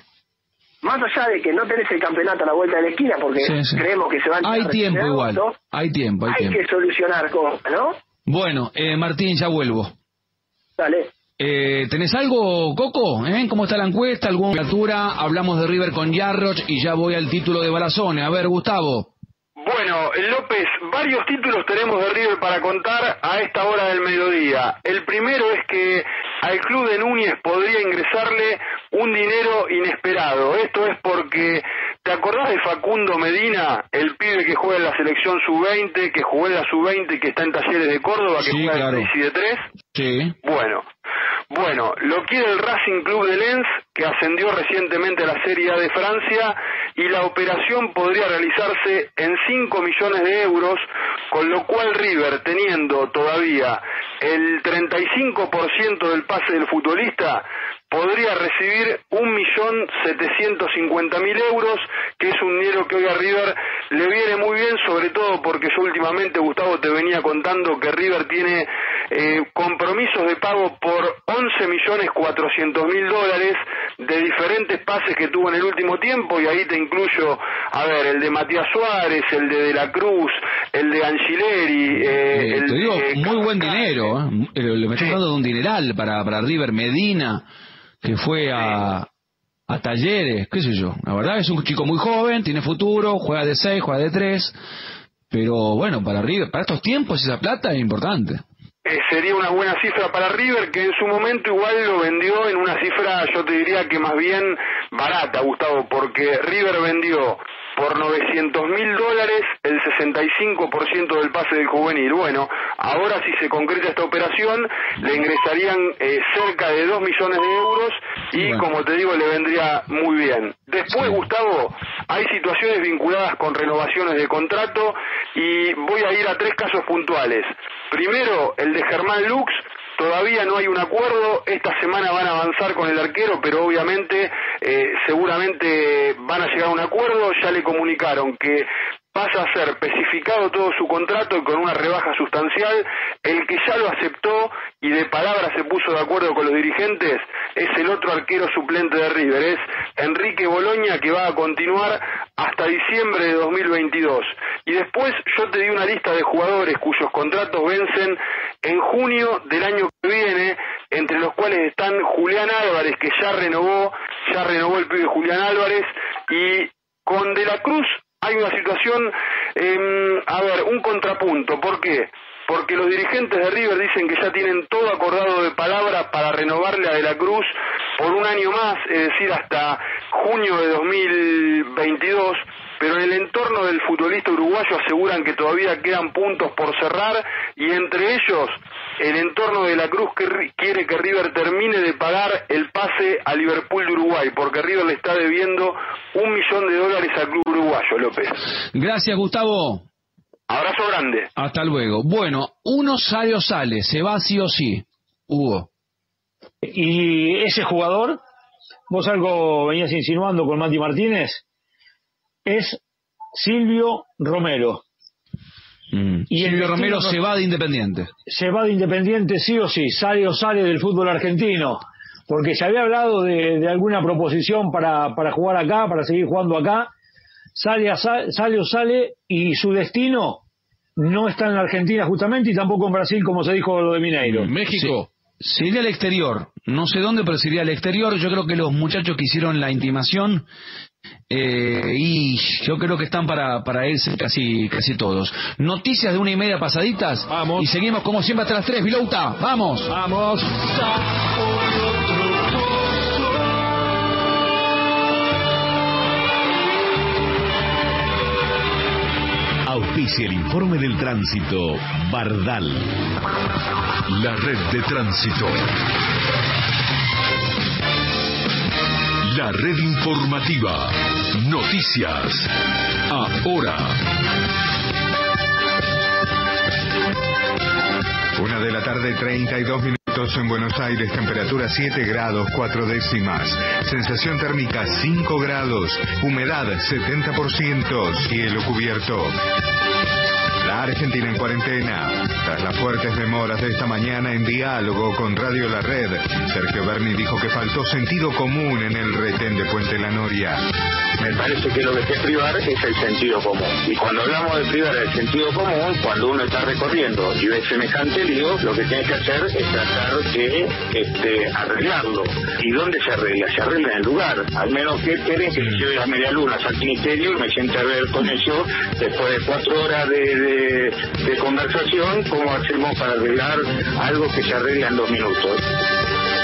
más allá de que no tenés el campeonato a la vuelta de la esquina, porque Sí, sí. creemos que se van a hay tiempo igual, agosto, hay tiempo, hay hay tiempo. que solucionar cosas, ¿no? Bueno, eh, Martín, ya vuelvo. Dale. Eh, ¿Tenés algo, Coco? ¿Eh? ¿Cómo está la encuesta? ¿Alguna altura? Hablamos de River con Yarroch y ya voy al título de Balazone. A ver, Gustavo. Bueno, López, varios títulos tenemos de River para contar a esta hora del mediodía. El primero es que al club de Núñez podría ingresarle un dinero inesperado. Esto es porque, ¿te acordás de Facundo Medina, el pibe que juega en la selección sub-20, que jugó en la sub-20 y que está en talleres de Córdoba, que Sí, juega claro. en 6 y de 3? Sí. Bueno, bueno, lo quiere el Racing Club de Lens, que ascendió recientemente a la Serie A de Francia, y la operación podría realizarse en 5 millones de euros, con lo cual River, teniendo todavía el 35% del pase del futbolista, podría recibir 1.750.000 euros, que es un dinero que hoy a River le viene muy bien, sobre todo porque yo últimamente, Gustavo, te venía contando que River tiene eh, compromisos de pago por 11.400.000 dólares de diferentes pases que tuvo en el último tiempo, y ahí te incluyo, a ver, el de Matías Suárez, el de De la Cruz, el de Angileri, eh, Eh, el te digo, de muy buen dinero. ¿eh? Eh, Le me Sí. dando de un dineral para, para River Medina, que fue a, a talleres, qué sé yo. La verdad es un chico muy joven, tiene futuro, juega de 6, juega de 3. Pero bueno, para River, para estos tiempos esa plata es importante. Eh, sería una buena cifra para River, que en su momento igual lo vendió en una cifra, yo te diría que más bien barata, Gustavo, porque River vendió por 900 mil dólares el 65% del pase del juvenil. Bueno, ahora si se concreta esta operación, le ingresarían eh, cerca de 2 millones de euros y, Bueno. como te digo, le vendría muy bien. Después, Sí. Gustavo, hay situaciones vinculadas con renovaciones de contrato y voy a ir a tres casos puntuales. Primero, el de Germán Lux. Todavía no hay un acuerdo, esta semana van a avanzar con el arquero, pero obviamente eh, seguramente van a llegar a un acuerdo, ya le comunicaron que pasa a ser especificado todo su contrato y con una rebaja sustancial, el que ya lo aceptó y de palabra se puso de acuerdo con los dirigentes es el otro arquero suplente de River, es Enrique Boloña que va a continuar hasta diciembre de 2022. Y después yo te di una lista de jugadores cuyos contratos vencen en junio del año que viene, entre los cuales están Julián Álvarez, que ya renovó, ya renovó el pibe Julián Álvarez, y con De la Cruz hay una situación, em, a ver, un contrapunto. ¿Por qué? Porque los dirigentes de River dicen que ya tienen todo acordado de palabra para renovarle a De la Cruz por un año más, es decir, hasta junio de 2022, pero en el entorno del futbolista uruguayo aseguran que todavía quedan puntos por cerrar y entre ellos el entorno de la Cruz que quiere que River termine de pagar el pase a Liverpool de Uruguay, porque River le está debiendo un millón de dólares al club uruguayo, López. Gracias, Gustavo. Abrazo grande. Hasta luego. Bueno, uno sale o sale, se va sí o sí. Hugo. Y ese jugador, vos algo venías insinuando con Mati Martínez, es Silvio Romero. Mm. Y el Silvio Romero se va de Independiente. Se va de Independiente sí o sí, sale o sale del fútbol argentino. Porque se había hablado de, de alguna proposición para, para jugar acá, para seguir jugando acá, sale, a, sale o sale y su destino no está en la Argentina justamente y tampoco en Brasil como se dijo lo de Mineiro. México. Sería al exterior, no sé dónde, pero sería al exterior. Yo creo que los muchachos que hicieron la intimación eh, y yo creo que están para, para irse casi, casi todos. Noticias de una y media pasaditas. Vamos. Y seguimos como siempre hasta las tres. Vilouta, vamos. Vamos. Auspicia el informe del tránsito Bardal. La red de tránsito. La red informativa. Noticias. Ahora. Una de la tarde, 32 minutos en Buenos Aires, temperatura 7 grados 4 décimas, sensación térmica 5 grados, humedad 70%, cielo cubierto. La Argentina en cuarentena. Tras las fuertes demoras de esta mañana en diálogo con Radio La Red, Sergio Berni dijo que faltó sentido común en el retén de Puente La Noria. Me parece que lo que que privar es el sentido común. Y cuando hablamos de privar el sentido común, cuando uno está recorriendo y ve semejante lío, lo que tiene que hacer es tratar de este, arreglarlo. ¿Y dónde se arregla? Se arregla en el lugar. Al menos que quieren que se lleve las medialunas al ministerio y me siente a ver con eso, después de cuatro horas de, de conversación, cómo hacemos para arreglar algo que se arregla en dos minutos.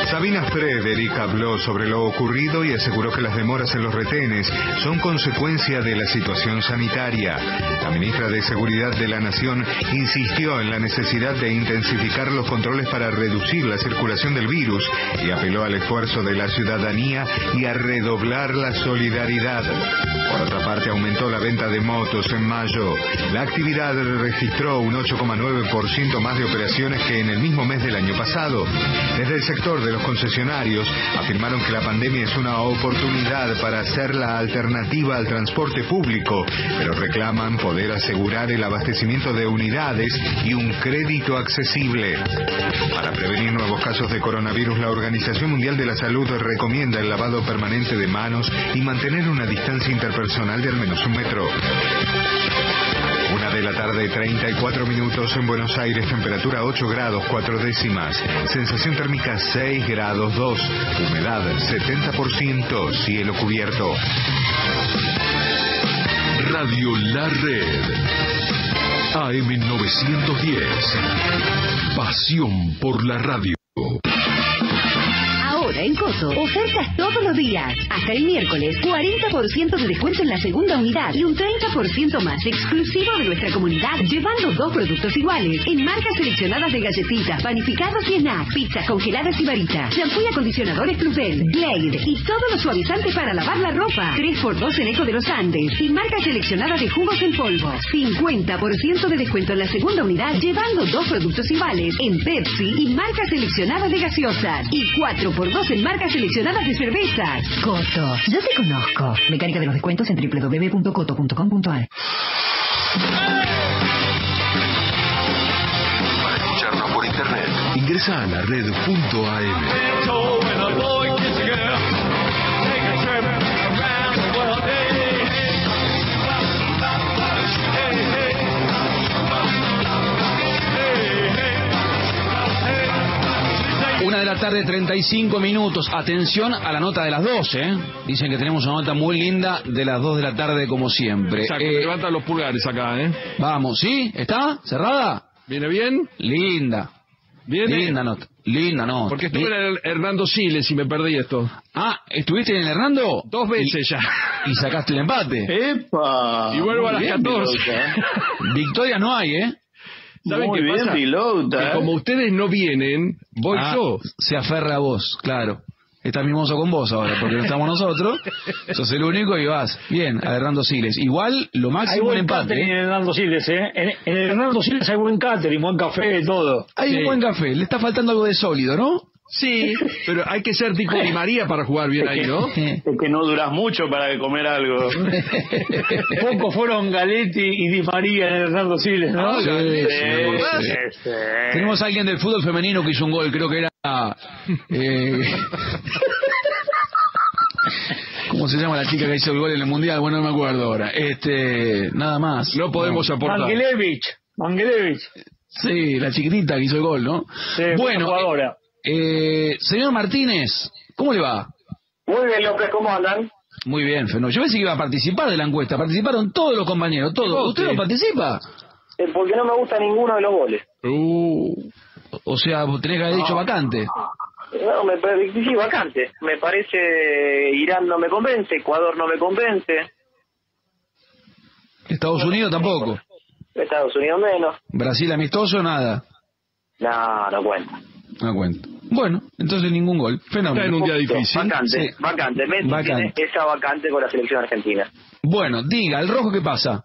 Sabina Frederick habló sobre lo ocurrido y aseguró que las demoras en los retenes son consecuencia de la situación sanitaria. La ministra de Seguridad de la Nación insistió en la necesidad de intensificar los controles para reducir la circulación del virus y apeló al esfuerzo de la ciudadanía y a redoblar la solidaridad. Por otra parte, aumentó la venta de motos en mayo. La actividad registró un 8,9% más de operaciones que en el mismo mes del año pasado. Desde el sector de los concesionarios afirmaron que la pandemia es una oportunidad para hacer la alternativa al transporte público, pero reclaman poder asegurar el abastecimiento de unidades y un crédito accesible. Para prevenir nuevos casos de coronavirus, la Organización Mundial de la Salud recomienda el lavado permanente de manos y mantener una distancia interpersonal de al menos un metro. Una de la tarde, 34 minutos en Buenos Aires, temperatura 8 grados 4 décimas, sensación térmica 6 grados 2, humedad 70%, cielo cubierto. Radio La Red. AM910. Pasión por la radio. En Coto, ofertas todos los días. Hasta el miércoles, 40% de descuento en la segunda unidad y un 30% más exclusivo de nuestra comunidad, llevando dos productos iguales en marcas seleccionadas de galletitas, panificados y snacks, pizzas congeladas y varitas, shampoo y acondicionadores Plusbel, Glade y todos los suavizantes para lavar la ropa. 3x2 en Eco de los Andes y marcas seleccionadas de jugos en polvo. 50% de descuento en la segunda unidad, llevando dos productos iguales en Pepsi y marcas seleccionadas de gaseosas y 4x2 en marcas seleccionadas de cervezas. Coto, yo te conozco. Mecánica de los descuentos en www.coto.com.ar. Para escucharnos por internet, ingresa a la red.am. Una de la tarde, 35 minutos. Atención a la nota de las 12. ¿eh? Dicen que tenemos una nota muy linda de las 2 de la tarde, como siempre. Exacto, Eh, levantan los pulgares acá, ¿eh? vamos, ¿sí? ¿Está? ¿Cerrada? ¿Viene bien? Linda. ¿Viene? Linda nota. Linda nota. Porque estuve en el Hernando Siles y me perdí esto. Ah, ¿estuviste en el Hernando? Dos veces ya. Y sacaste el empate. ¡Epa! Y vuelvo a las bien, 14. Pilota, ¿eh? Victoria no hay, ¿eh? ¿Saben Muy qué bien, pasa? pilota, Que ¿eh? como ustedes no vienen, voy Ah, yo. Se aferra a vos, claro. Está mimoso con vos ahora, porque no estamos nosotros. Sos el único y vas. Bien, a Hernando Siles. Igual, lo Hay máximo buen el empate. ¿eh? en Hernando Siles, ¿eh? En, Hernando Siles hay buen catering, buen café, todo. Hay Sí. un buen café. Le está faltando algo de sólido, ¿no? Sí, pero hay que ser tipo Di María para jugar bien ahí, ¿no? Es que no duras mucho para comer algo. Pocos fueron Galetti y Di María en el Hernando Siles, ¿no? Ah, sí, sí, sí. sí. Tenemos a alguien del fútbol femenino que hizo un gol, creo que era... eh, ¿Cómo se llama la chica que hizo el gol en el Mundial? Bueno, no me acuerdo ahora. Este, nada más. No podemos aportar. Mangelevich, Mangelevich. Sí, la chiquitita que hizo el gol, ¿no? Sí, bueno, jugadora. Eh, señor Martínez, ¿cómo le va? Muy bien, López, ¿cómo andan? Muy bien, Feno. Yo pensé que iba a participar de la encuesta. Participaron todos los compañeros, todos. ¿Usted no participa? Eh, porque no me gusta ninguno de los goles. Uh, o sea, tenés que haber dicho vacante. No, me sí, vacante. Me parece Irán no me convence, Ecuador no me convence, Estados Unidos tampoco. Estados Unidos menos. Brasil amistoso, nada. No, no cuenta. No cuento. Bueno, entonces ningún gol. Fenómeno. Está en un día difícil. Vacante, Sí. vacante. Messi Vacante. tiene esa vacante con la selección argentina. Bueno, diga, ¿el rojo qué pasa?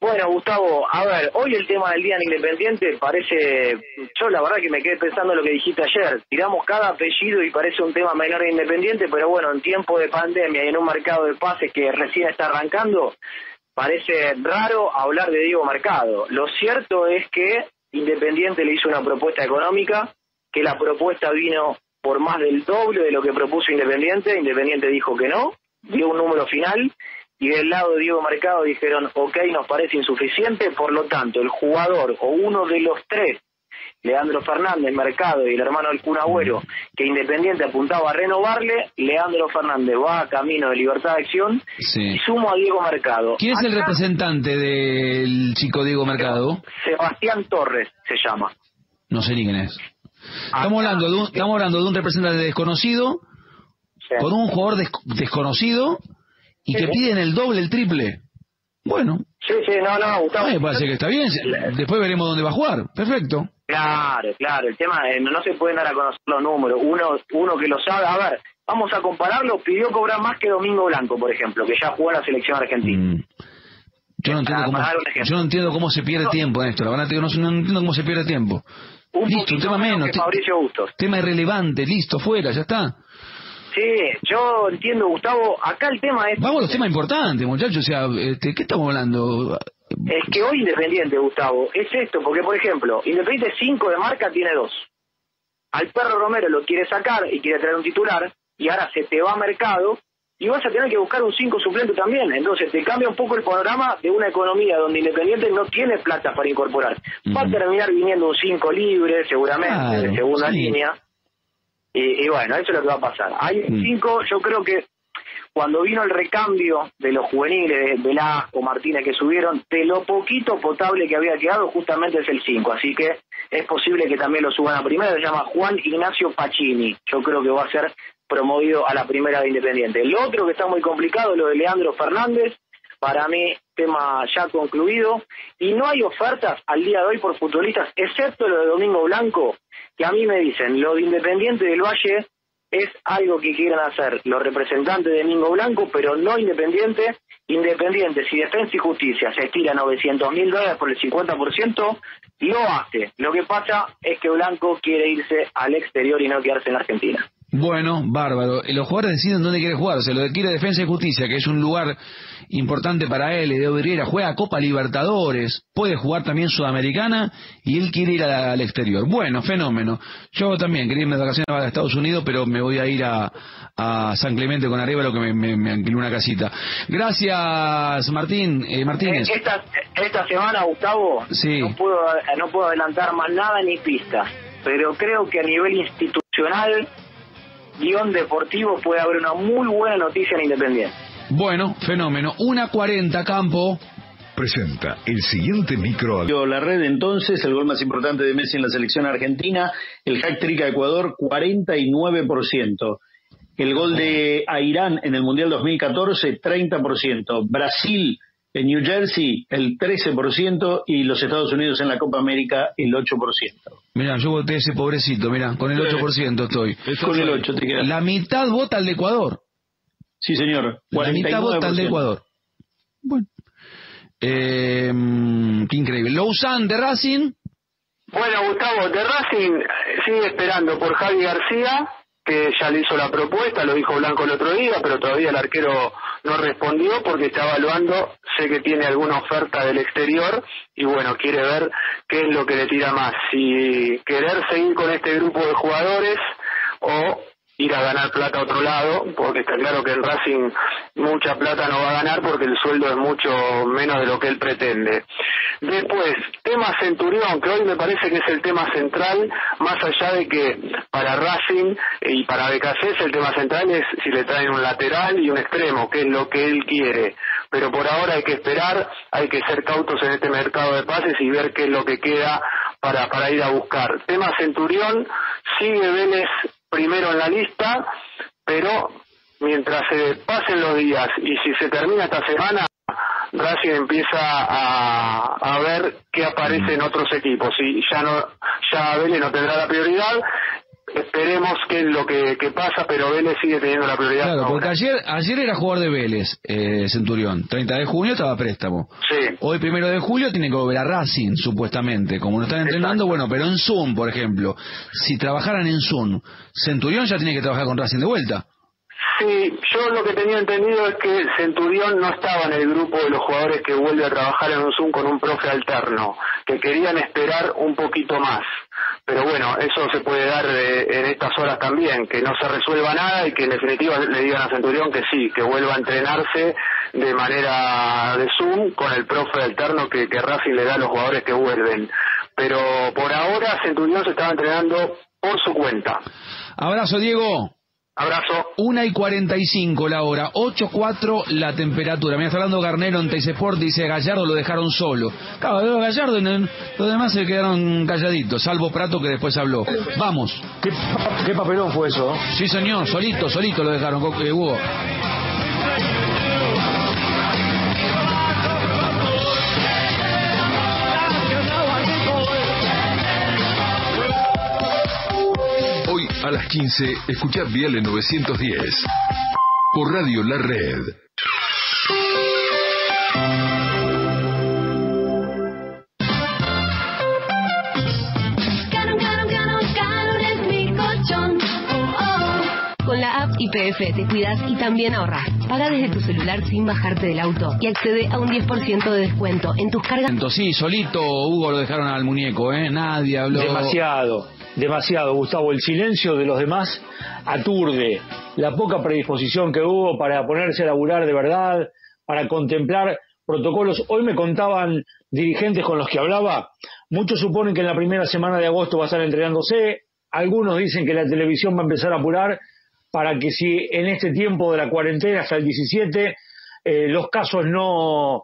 Bueno, Gustavo, a ver, hoy el tema del Día del Independiente parece, yo la verdad que me quedé pensando en lo que dijiste ayer, tiramos cada apellido y parece un tema menor de Independiente, pero bueno, en tiempo de pandemia y en un mercado de pases que recién está arrancando, parece raro hablar de Diego Mercado. Lo cierto es que Independiente le hizo una propuesta económica, que la propuesta vino por más del doble de lo que propuso Independiente, Independiente dijo que no, dio un número final y del lado de Diego Mercado dijeron, ok, nos parece insuficiente, por lo tanto, el jugador o uno de los tres, Leandro Fernández, Mercado y el hermano del Kun Agüero, que Independiente apuntaba a renovarle, Leandro Fernández va a camino de libertad de acción Sí. y sumo a Diego Mercado. ¿Quién es el representante del chico Diego Mercado? Sebastián Torres se llama. No sé ni quién es. Estamos hablando de un, estamos hablando de un representante desconocido Sí. con un jugador des- desconocido y que Sí. piden el doble, el triple. Bueno, Sí, sí, no, no, Gustavo. me parece que está bien. Después veremos dónde va a jugar. Perfecto. Claro, claro, el tema es, no se pueden dar a conocer los números, uno, uno que lo sabe, a ver, vamos a compararlo, pidió cobrar más que Domingo Blanco, por ejemplo, que ya jugó en la selección argentina. Mm. Yo no entiendo cómo, yo no entiendo cómo se pierde tiempo en esto. La verdad no, no entiendo cómo se pierde tiempo. Un Listo, un tema menos menos. que te- Fabricio Bustos. tema irrelevante, listo, fuera, ya está. Sí, yo entiendo, Gustavo, acá el tema es, Vamos a los temas importantes, muchachos. O sea, este, ¿qué estamos hablando? es que hoy Independiente, Gustavo, es esto, porque por ejemplo, Independiente 5 de marca tiene dos. Al perro Romero lo quiere sacar y quiere traer un titular, y ahora se te va a mercado, y vas a tener que buscar un 5 suplente también. Entonces te cambia un poco el panorama de una economía donde Independiente no tiene plata para incorporar. Va a terminar viniendo un 5 libre, seguramente, Claro, de segunda sí. línea. Y, y bueno, eso es lo que va a pasar. Hay un Mm. 5, yo creo que cuando vino el recambio de los juveniles, de Velasco, Martínez que subieron, de lo poquito potable que había quedado, justamente es el 5. Así que es posible que también lo suban a primera. Se llama Juan Ignacio Pacini. Yo creo que va a ser promovido a la primera de Independiente. El otro que está muy complicado, lo de Leandro Fernández. Para mí, tema ya concluido. Y no hay ofertas al día de hoy por futbolistas, excepto lo de Domingo Blanco, que a mí me dicen, lo de Independiente del Valle es algo que quieren hacer los representantes de Domingo Blanco, pero no Independiente. Independiente, si Defensa y Justicia se estira 900 mil dólares por el 50%, lo hace. Lo que pasa es que Blanco quiere irse al exterior y no quedarse en Argentina. Bueno, bárbaro. Y Los jugadores deciden dónde quiere jugar. O sea, lo de quiere Defensa y Justicia, que es un lugar importante para él, de Vidriera, juega Copa Libertadores, puede jugar también Sudamericana y él quiere ir a- al exterior. Bueno, fenómeno. Yo también quería irme de vacaciones a Estados Unidos, pero me voy a ir a, a San Clemente con arriba, lo que me, me, me alquiló una casita. Gracias, Martín. eh, Martínez. Eh, Esta, esta semana, Gustavo, Sí. no, puedo, no puedo adelantar más nada ni pistas, pero creo que a nivel institucional, guion deportivo, puede haber una muy buena noticia en Independiente. Bueno, fenómeno. Una 40, campo. Presenta el siguiente micro. La red entonces, el gol más importante de Messi en la selección argentina, el hack-trick a Ecuador, 49%. El gol de a Irán en el Mundial 2014, 30%. Brasil en New Jersey, el 13%. Y los Estados Unidos en la Copa América, el 8%. Mira, yo voté ese pobrecito, mira, con el 8% estoy. Con el 8 te quedas. La mitad vota al de Ecuador. Sí, señor. La mitad vota al de 49%. Ecuador. Bueno. Eh, mm, qué increíble. Lausanne de Racing. Bueno, Gustavo, de Racing eh, sigue esperando por Javi García, que ya le hizo la propuesta, lo dijo Blanco el otro día, pero todavía el arquero no respondió porque está evaluando, sé que tiene alguna oferta del exterior y bueno, quiere ver qué es lo que le tira más, si querer seguir con este grupo de jugadores o ir a ganar plata a otro lado, porque está claro que el Racing mucha plata no va a ganar porque el sueldo es mucho menos de lo que él pretende. Después, tema Centurión, que hoy me parece que es el tema central, más allá de que para Racing y para BKC el tema central es si le traen un lateral y un extremo, que es lo que él quiere. Pero por ahora hay que esperar, hay que ser cautos en este mercado de pases y ver qué es lo que queda para, para ir a buscar. Tema Centurión, sigue Vélez primero en la lista, pero mientras se pasen los días y si se termina esta semana, Racing empieza a, ver qué aparece en otros equipos. Y ya no ya Vélez no tendrá la prioridad esperemos qué es lo que, que, pasa, pero Vélez sigue teniendo la prioridad. Claro, porque ayer, ayer era jugador de Vélez, eh, Centurión. 30 de junio estaba a préstamo. Sí. Hoy, primero de julio, tiene que volver a Racing, supuestamente. Como no están entrenando, bueno, pero en Zoom, por ejemplo. Si trabajaran en Zoom, Centurión ya tiene que trabajar con Racing de vuelta. Sí, yo lo que tenía entendido es que Centurión no estaba en el grupo de los jugadores que vuelve a trabajar en un Zoom con un profe alterno, que querían esperar un poquito más. Pero bueno, eso se puede dar eh, en estas horas también, que no se resuelva nada y que en definitiva le digan a Centurión que sí, que vuelva a entrenarse de manera de Zoom con el profe alterno que, que Racing le da a los jugadores que vuelven. Pero por ahora Centurión se estaba entrenando por su cuenta. Abrazo, Diego. Abrazo. 1 y 45 la hora, 8.4 la temperatura. Me está hablando Garnero en Sport, dice Gallardo lo dejaron solo. Claro, Gallardo y los demás se quedaron calladitos, salvo Prato que después habló. Vamos. ¿Qué, qué papelón fue eso? Sí, señor, solito, solito lo dejaron, eh, Hugo. A las 15, escucha Viale 910. Por Radio La Red. Con la app IPF te cuidas y también ahorras. Paga desde tu celular sin bajarte del auto y accede a un 10% de descuento en tus cargas. Sí, solito Hugo lo dejaron al muñeco, ¿eh? Nadie habló. Demasiado demasiado, Gustavo. El silencio de los demás aturde. La poca predisposición que hubo para ponerse a laburar de verdad, para contemplar protocolos. Hoy me contaban dirigentes con los que hablaba, muchos suponen que en la primera semana de agosto va a estar entrenándose, algunos dicen que la televisión va a empezar a apurar para que si en este tiempo de la cuarentena hasta el 17 eh, los casos no,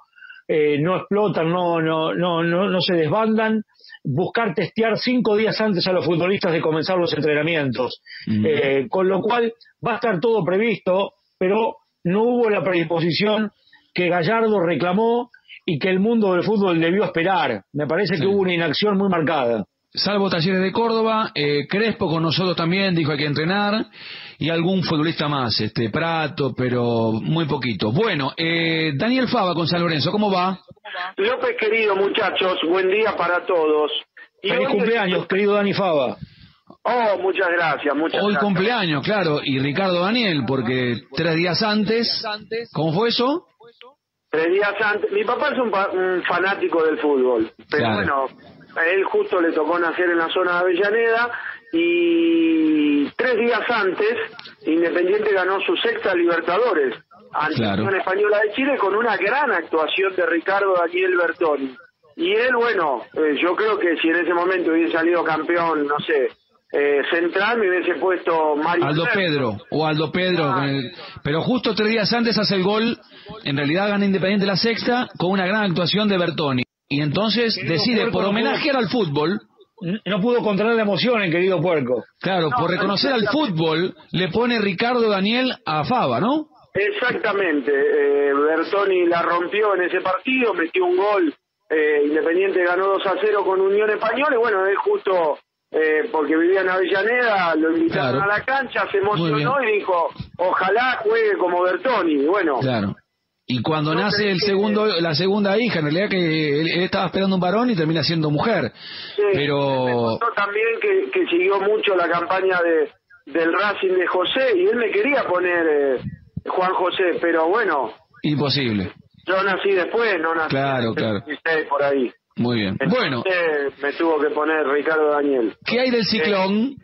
eh, no explotan, no, no, no, no, no se desbandan, buscar testear cinco días antes a los futbolistas de comenzar los entrenamientos. Eh, con lo cual va a estar todo previsto, pero no hubo la predisposición que Gallardo reclamó y que el mundo del fútbol debió esperar. Me parece que hubo una inacción muy marcada. Salvo Talleres de Córdoba, eh, Crespo con nosotros también dijo hay que entrenar y algún futbolista más, este Prato, pero muy poquito. Bueno, eh, Daniel Fava con San Lorenzo, ¿cómo va? López, querido muchachos, buen día para todos. Y Feliz cumpleaños, querido Dani Fava. Oh, muchas gracias, muchas Hoy gracias. cumpleaños, claro, y Ricardo Daniel, porque tres días antes, ¿cómo fue eso? Tres días antes. Mi papá es un, un fanático del fútbol, pero Claro. bueno, a él justo le tocó nacer en la zona de Avellaneda y tres días antes Independiente ganó su sexta Libertadores ante Claro. la Unión Española de Chile con una gran actuación de Ricardo Daniel Bertoni. Y él, bueno, eh, yo creo que si en ese momento hubiese salido campeón, no sé, eh, central, me hubiese puesto Mario Aldo. Pedro, o Aldo Pedro, con el- pero justo tres días antes hace el gol, en realidad gana Independiente la sexta, con una gran actuación de Bertoni. Y entonces decide, por homenajear al fútbol, No pudo controlar la emoción, el querido puerco. claro, por reconocer al fútbol, le pone Ricardo Daniel a Fava, ¿no? Exactamente, eh, Bertoni la rompió en ese partido, metió un gol, eh, Independiente ganó 2 a 0 con Unión Española y bueno, él justo eh, porque vivía en Avellaneda, lo invitaron Claro. a la cancha, se emocionó y dijo, ojalá juegue como Bertoni, y bueno, Claro. Y cuando nace el segundo, la segunda hija, en realidad que él, él estaba esperando un varón y termina siendo mujer. sí, me Pero contó también que, que siguió mucho la campaña de del Racing de José y él me quería poner eh, Juan José, pero bueno, imposible. yo nací después, no nací Claro, claro. 76 por ahí. Muy bien. Bueno, me tuvo que poner Ricardo Daniel. ¿qué hay del ciclón?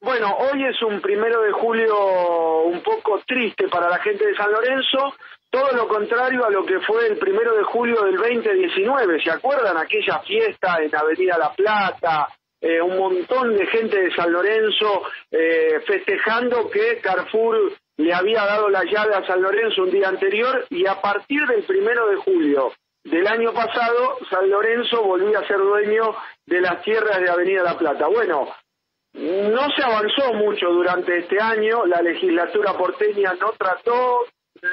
Bueno, hoy es un primero de julio un poco triste para la gente de San Lorenzo, todo lo contrario a lo que fue el primero de julio del 2019. ¿Se acuerdan aquella fiesta en Avenida La Plata? Eh, un montón de gente de San Lorenzo eh, festejando que Carrefour le había dado la llave a San Lorenzo un día anterior y a partir del primero de julio del año pasado, San Lorenzo volvía a ser dueño de las tierras de Avenida La Plata. Bueno, no se avanzó mucho durante este año, la legislatura porteña no trató,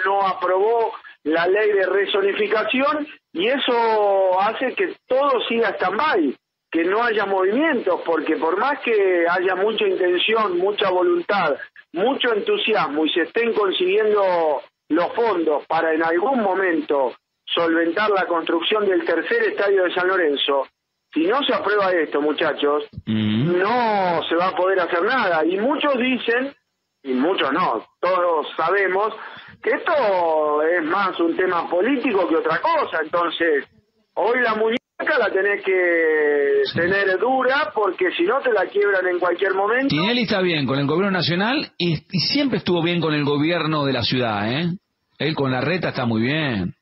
no aprobó la ley de resonificación y eso hace que todo siga stand-by, que no haya movimientos, porque por más que haya mucha intención, mucha voluntad, mucho entusiasmo y se estén consiguiendo los fondos para en algún momento solventar la construcción del tercer estadio de San Lorenzo, si no se aprueba esto, muchachos, no se va a poder hacer nada. Y muchos dicen, y muchos no, todos sabemos, que esto es más un tema político que otra cosa. Entonces, hoy la muñeca la tenés que tener dura porque si no te la quiebran en cualquier momento. Tinelli está bien con el gobierno nacional y, y siempre estuvo bien con el gobierno de la ciudad, ¿eh? Él con la reta está muy bien.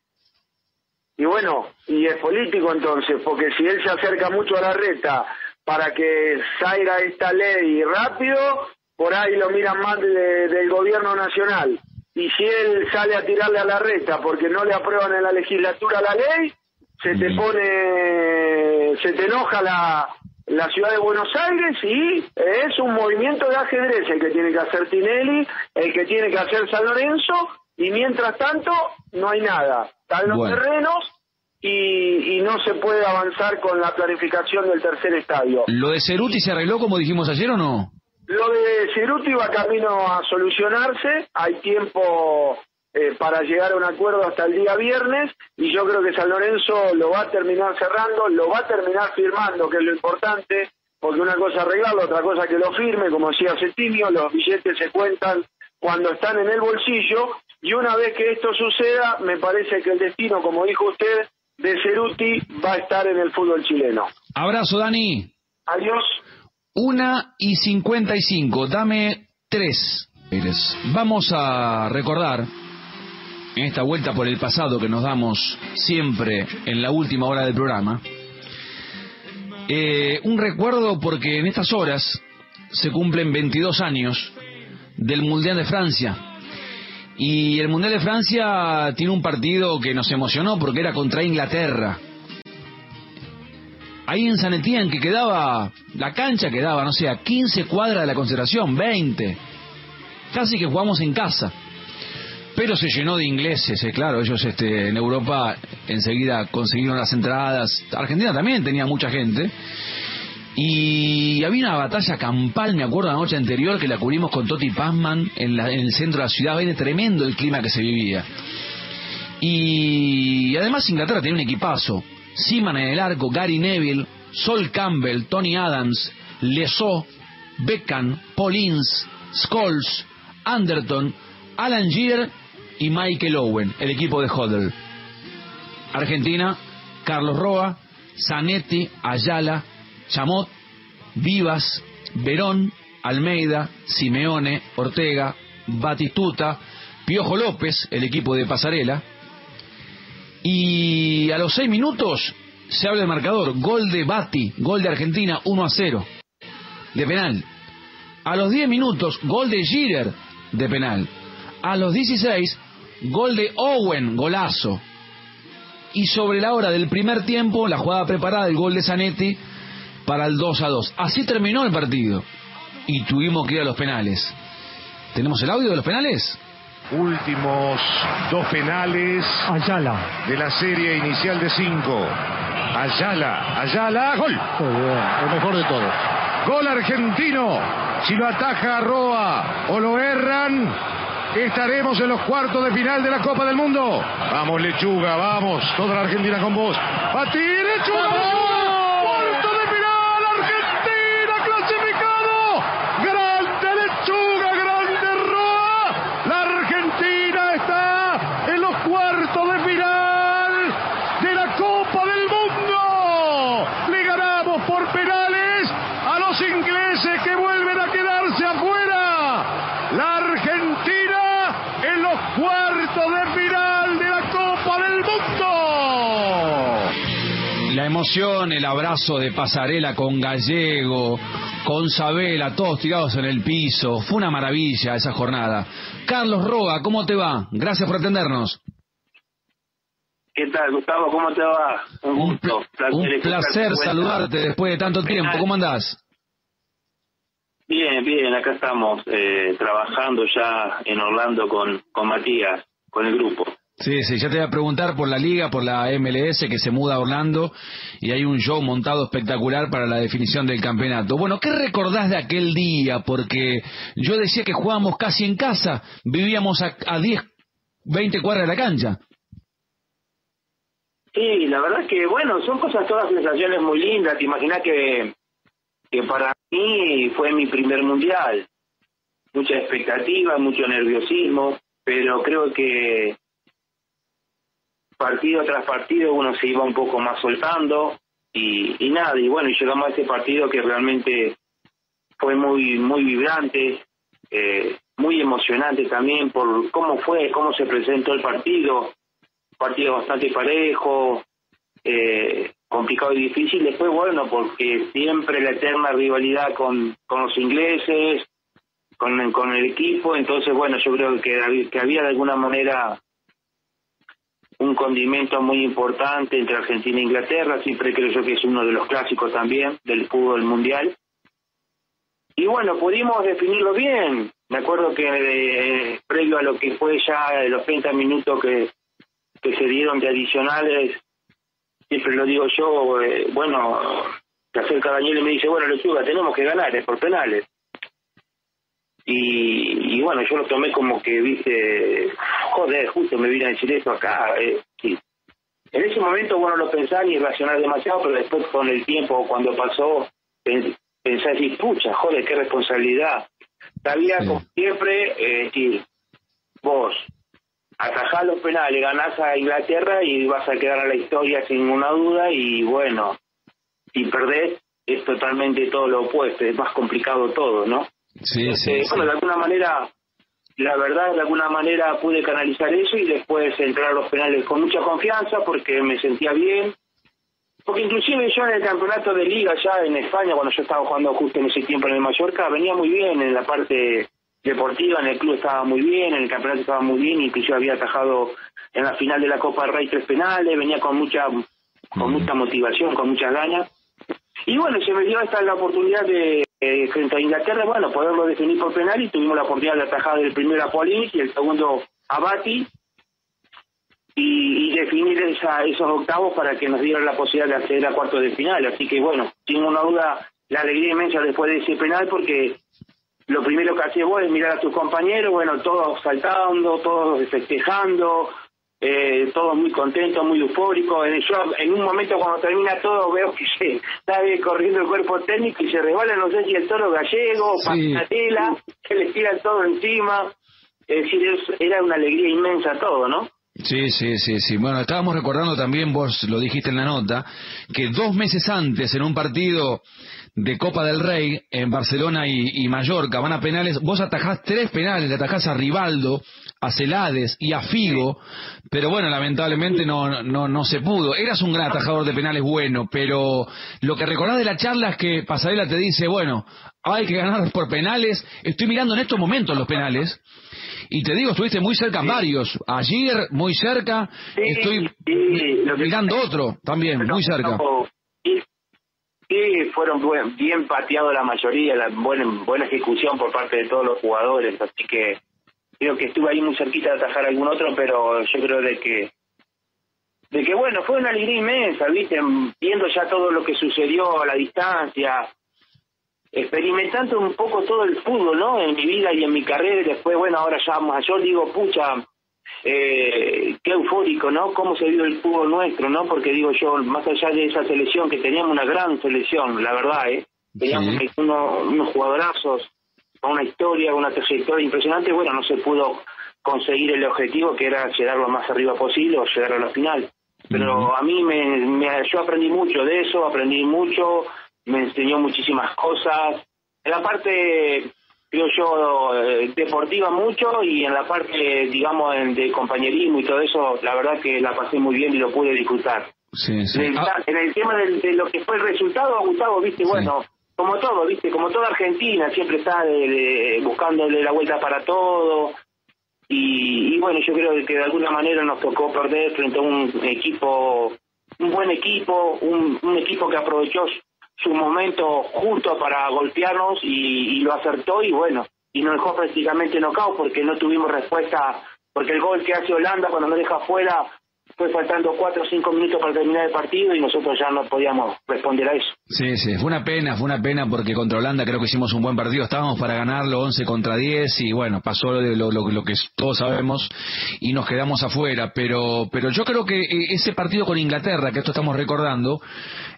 Y bueno, y es político entonces, porque si él se acerca mucho a la reta para que salga esta ley rápido, por ahí lo miran más del gobierno nacional. Y si él sale a tirarle a la reta porque no le aprueban en la legislatura la ley, se te pone, se te enoja la, la ciudad de Buenos Aires y es un movimiento de ajedrez el que tiene que hacer Tinelli, el que tiene que hacer San Lorenzo, y mientras tanto no hay nada. Están los terrenos y, y, no se puede avanzar con la planificación del tercer estadio. ¿Lo de Ceruti se arregló como dijimos ayer o no? Lo de Ceruti va camino a solucionarse, hay tiempo eh, para llegar a un acuerdo hasta el día viernes y yo creo que San Lorenzo lo va a terminar cerrando, lo va a terminar firmando, que es lo importante, porque una cosa arreglarlo, otra cosa que lo firme, como decía Cetinio, los billetes se cuentan cuando están en el bolsillo y una vez que esto suceda, me parece que el destino, como dijo usted, de Ceruti va a estar en el fútbol chileno. Abrazo, Dani. Adiós. Una y cincuenta y cinco. Dame tres. Vamos a recordar en esta vuelta por el pasado que nos damos siempre en la última hora del programa. Eh, un recuerdo porque en estas horas se cumplen 22 años del Mundial de Francia y el Mundial de Francia tiene un partido que nos emocionó porque era contra Inglaterra. Ahí en San Etienne, que quedaba, la cancha quedaba, no sé, a 15 cuadras de la concentración, 20. Casi que jugamos en casa. Pero se llenó de ingleses, eh, claro, ellos este, en Europa enseguida consiguieron las entradas. Argentina también tenía mucha gente. Y había una batalla campal, me acuerdo, la noche anterior que la cubrimos con Toti Pazman en, en el centro de la ciudad. Era tremendo el clima que se vivía. Y además Inglaterra tenía un equipazo. Seaman en el arco, Gary Neville, Sol Campbell, Tony Adams, Lesó, Beckham, Paulins, Scholes, Anderton, Alan Shearer y Michael Owen, el equipo de Hodel. Argentina, Carlos Roa, Zanetti, Ayala, Chamot, Vivas, Verón, Almeida, Simeone, Ortega, Batistuta, Piojo López, el equipo de Pasarela. Y a los seis minutos se abre el marcador. Gol de Bati, gol de Argentina, 1 a 0, de penal. A los 10 minutos, gol de Girer, de penal. A los 16, gol de Owen, golazo. Y sobre la hora del primer tiempo, la jugada preparada, el gol de Zanetti para el 2 a 2. Así terminó el partido. Y tuvimos que ir a los penales. ¿Tenemos el audio de los penales? Últimos dos penales. Ayala. De la serie inicial de cinco. Ayala, Ayala, gol. el mejor de todos. Gol argentino. Si lo ataja Roa o lo erran, estaremos en los cuartos de final de la Copa del Mundo. Vamos, Lechuga, vamos. Toda la Argentina con vos. ¡Pati, Lechuga! Emoción el abrazo de pasarela con Gallego, con Sabela, todos tirados en el piso. Fue una maravilla esa jornada. Carlos Roa, ¿cómo te va? Gracias por atendernos. ¿Qué tal, Gustavo? ¿Cómo te va? Un gusto. Un placer saludarte después de tanto tiempo. ¿Cómo andás? Bien, bien, acá estamos eh, trabajando ya en Orlando con, con Matías, con el grupo. Sí, sí, ya te voy a preguntar por la liga, por la MLS que se muda a Orlando y hay un show montado espectacular para la definición del campeonato. Bueno, ¿qué recordás de aquel día? Porque yo decía que jugábamos casi en casa, vivíamos a, a 10, 20 cuadras de la cancha. Sí, la verdad que, bueno, son cosas, todas sensaciones muy lindas. Te imaginas que, que para mí fue mi primer mundial. Mucha expectativa, mucho nerviosismo, pero creo que partido tras partido uno se iba un poco más soltando y, y nada, y bueno, llegamos a ese partido que realmente fue muy muy vibrante, eh, muy emocionante también por cómo fue, cómo se presentó el partido, partido bastante parejo, eh, complicado y difícil, después bueno, porque siempre la eterna rivalidad con, con los ingleses, con, con el equipo, entonces bueno, yo creo que, que había de alguna manera un condimento muy importante entre Argentina e Inglaterra, siempre creo yo que es uno de los clásicos también del fútbol mundial. Y bueno, pudimos definirlo bien. Me acuerdo que eh, previo a lo que fue ya los 30 minutos que, que se dieron de adicionales, siempre lo digo yo, eh, bueno, se acerca Daniel y me dice, bueno, Lechuga, tenemos que ganar, es por penales. Y, y, bueno, yo lo tomé como que, viste, joder, justo me vine a decir esto acá. Eh, sí. En ese momento, bueno, lo pensaba y racionar demasiado, pero después con el tiempo, cuando pasó, pensé así, pucha, joder, qué responsabilidad. Sabía, como siempre, eh, que vos atajás los penales, ganás a Inglaterra y vas a quedar a la historia sin ninguna duda y bueno, si perdés es totalmente todo lo opuesto, es más complicado todo, ¿no? Sí, sí, Eh, bueno, de alguna manera, la verdad, de alguna manera pude canalizar eso y después entrar a los penales con mucha confianza porque me sentía bien. Porque inclusive yo en el campeonato de liga ya en España, cuando yo estaba jugando justo en ese tiempo en el Mallorca, venía muy bien en la parte deportiva, en el club estaba muy bien, en el campeonato estaba muy bien, inclusive había atajado en la final de la Copa del Rey tres penales, venía con mucha con mucha motivación, con muchas ganas. Y bueno, se me dio esta la oportunidad de, eh, frente a Inglaterra, bueno, poderlo definir por penal y tuvimos la oportunidad de atajar el primero a Polinic y el segundo a Bati y, y definir esa, esos octavos para que nos dieran la posibilidad de acceder a cuartos de final. Así que bueno, sin una duda, la alegría inmensa después de ese penal porque lo primero que hacía vos es mirar a tus compañeros, bueno, todos saltando, todos festejando, eh, todos muy contentos, muy eufóricos. Eh, Yo en un momento cuando termina todo veo que se está corriendo el cuerpo técnico y se resbala, no sé si el toro gallego, Sí. tela, se les tira todo encima. Es decir, era una alegría inmensa todo, ¿no? Sí, sí, sí, sí. Bueno, estábamos recordando también, vos lo dijiste en la nota, que dos meses antes, en un partido de Copa del Rey, en Barcelona y, y Mallorca, van a penales, vos atajás tres penales, le atajás a Rivaldo, a Celades y a Figo, pero bueno, lamentablemente no, no, no se pudo. Eras un gran atajador de penales bueno, pero lo que recordás de la charla es que Pasarela te dice, bueno, hay que ganar por penales. Estoy mirando en estos momentos los penales. Y te digo, estuviste muy cerca en varios. Ayer, muy cerca. Estoy mirando otro también, muy cerca. Sí, sí, fueron buen- bien pateados la mayoría, la buena, buena ejecución por parte de todos los jugadores, así que creo que estuve ahí muy cerquita de atajar algún otro, pero yo creo de que de que bueno, fue una alegría inmensa, viste, viendo ya todo lo que sucedió a la distancia, experimentando un poco todo el fútbol, ¿no? En mi vida y en mi carrera, y después, bueno, ahora ya mayor digo, pucha, eh, qué eufórico, ¿no? Cómo se vio el fútbol nuestro, ¿no? Porque digo yo, más allá de esa selección, que teníamos una gran selección, la verdad, ¿eh? Teníamos uno- unos jugadorazos, con una historia, una trayectoria impresionante, bueno, no se pudo conseguir el objetivo que era llegar lo más arriba posible o llegar a la final. Pero a mí me, me- yo aprendí mucho de eso, aprendí mucho, me enseñó muchísimas cosas. En la parte, creo yo, eh, deportiva mucho y en la parte, digamos, en- de compañerismo y todo eso, la verdad que la pasé muy bien y lo pude disfrutar. Sí, sí. En, el, Ah, en el tema del- de, lo que fue el resultado, Gustavo, viste, bueno, como todo, viste, como toda Argentina, siempre está de- de- buscándole la vuelta para todo. Y, y bueno, yo creo que de alguna manera nos tocó perder frente a un equipo, un buen equipo, un, un equipo que aprovechó su- momento justo para golpearnos y, y lo acertó y bueno, y nos dejó prácticamente knockout porque no tuvimos respuesta, porque el gol que hace Holanda cuando nos deja afuera fue faltando cuatro o cinco minutos para terminar el partido y nosotros ya no podíamos responder a eso. Sí, sí, fue una pena, fue una pena porque contra Holanda creo que hicimos un buen partido, estábamos para ganarlo 11 contra 10 y bueno, pasó lo, lo, lo- lo que todos sabemos y nos quedamos afuera, pero pero yo creo que eh, ese partido con Inglaterra, que esto estamos recordando,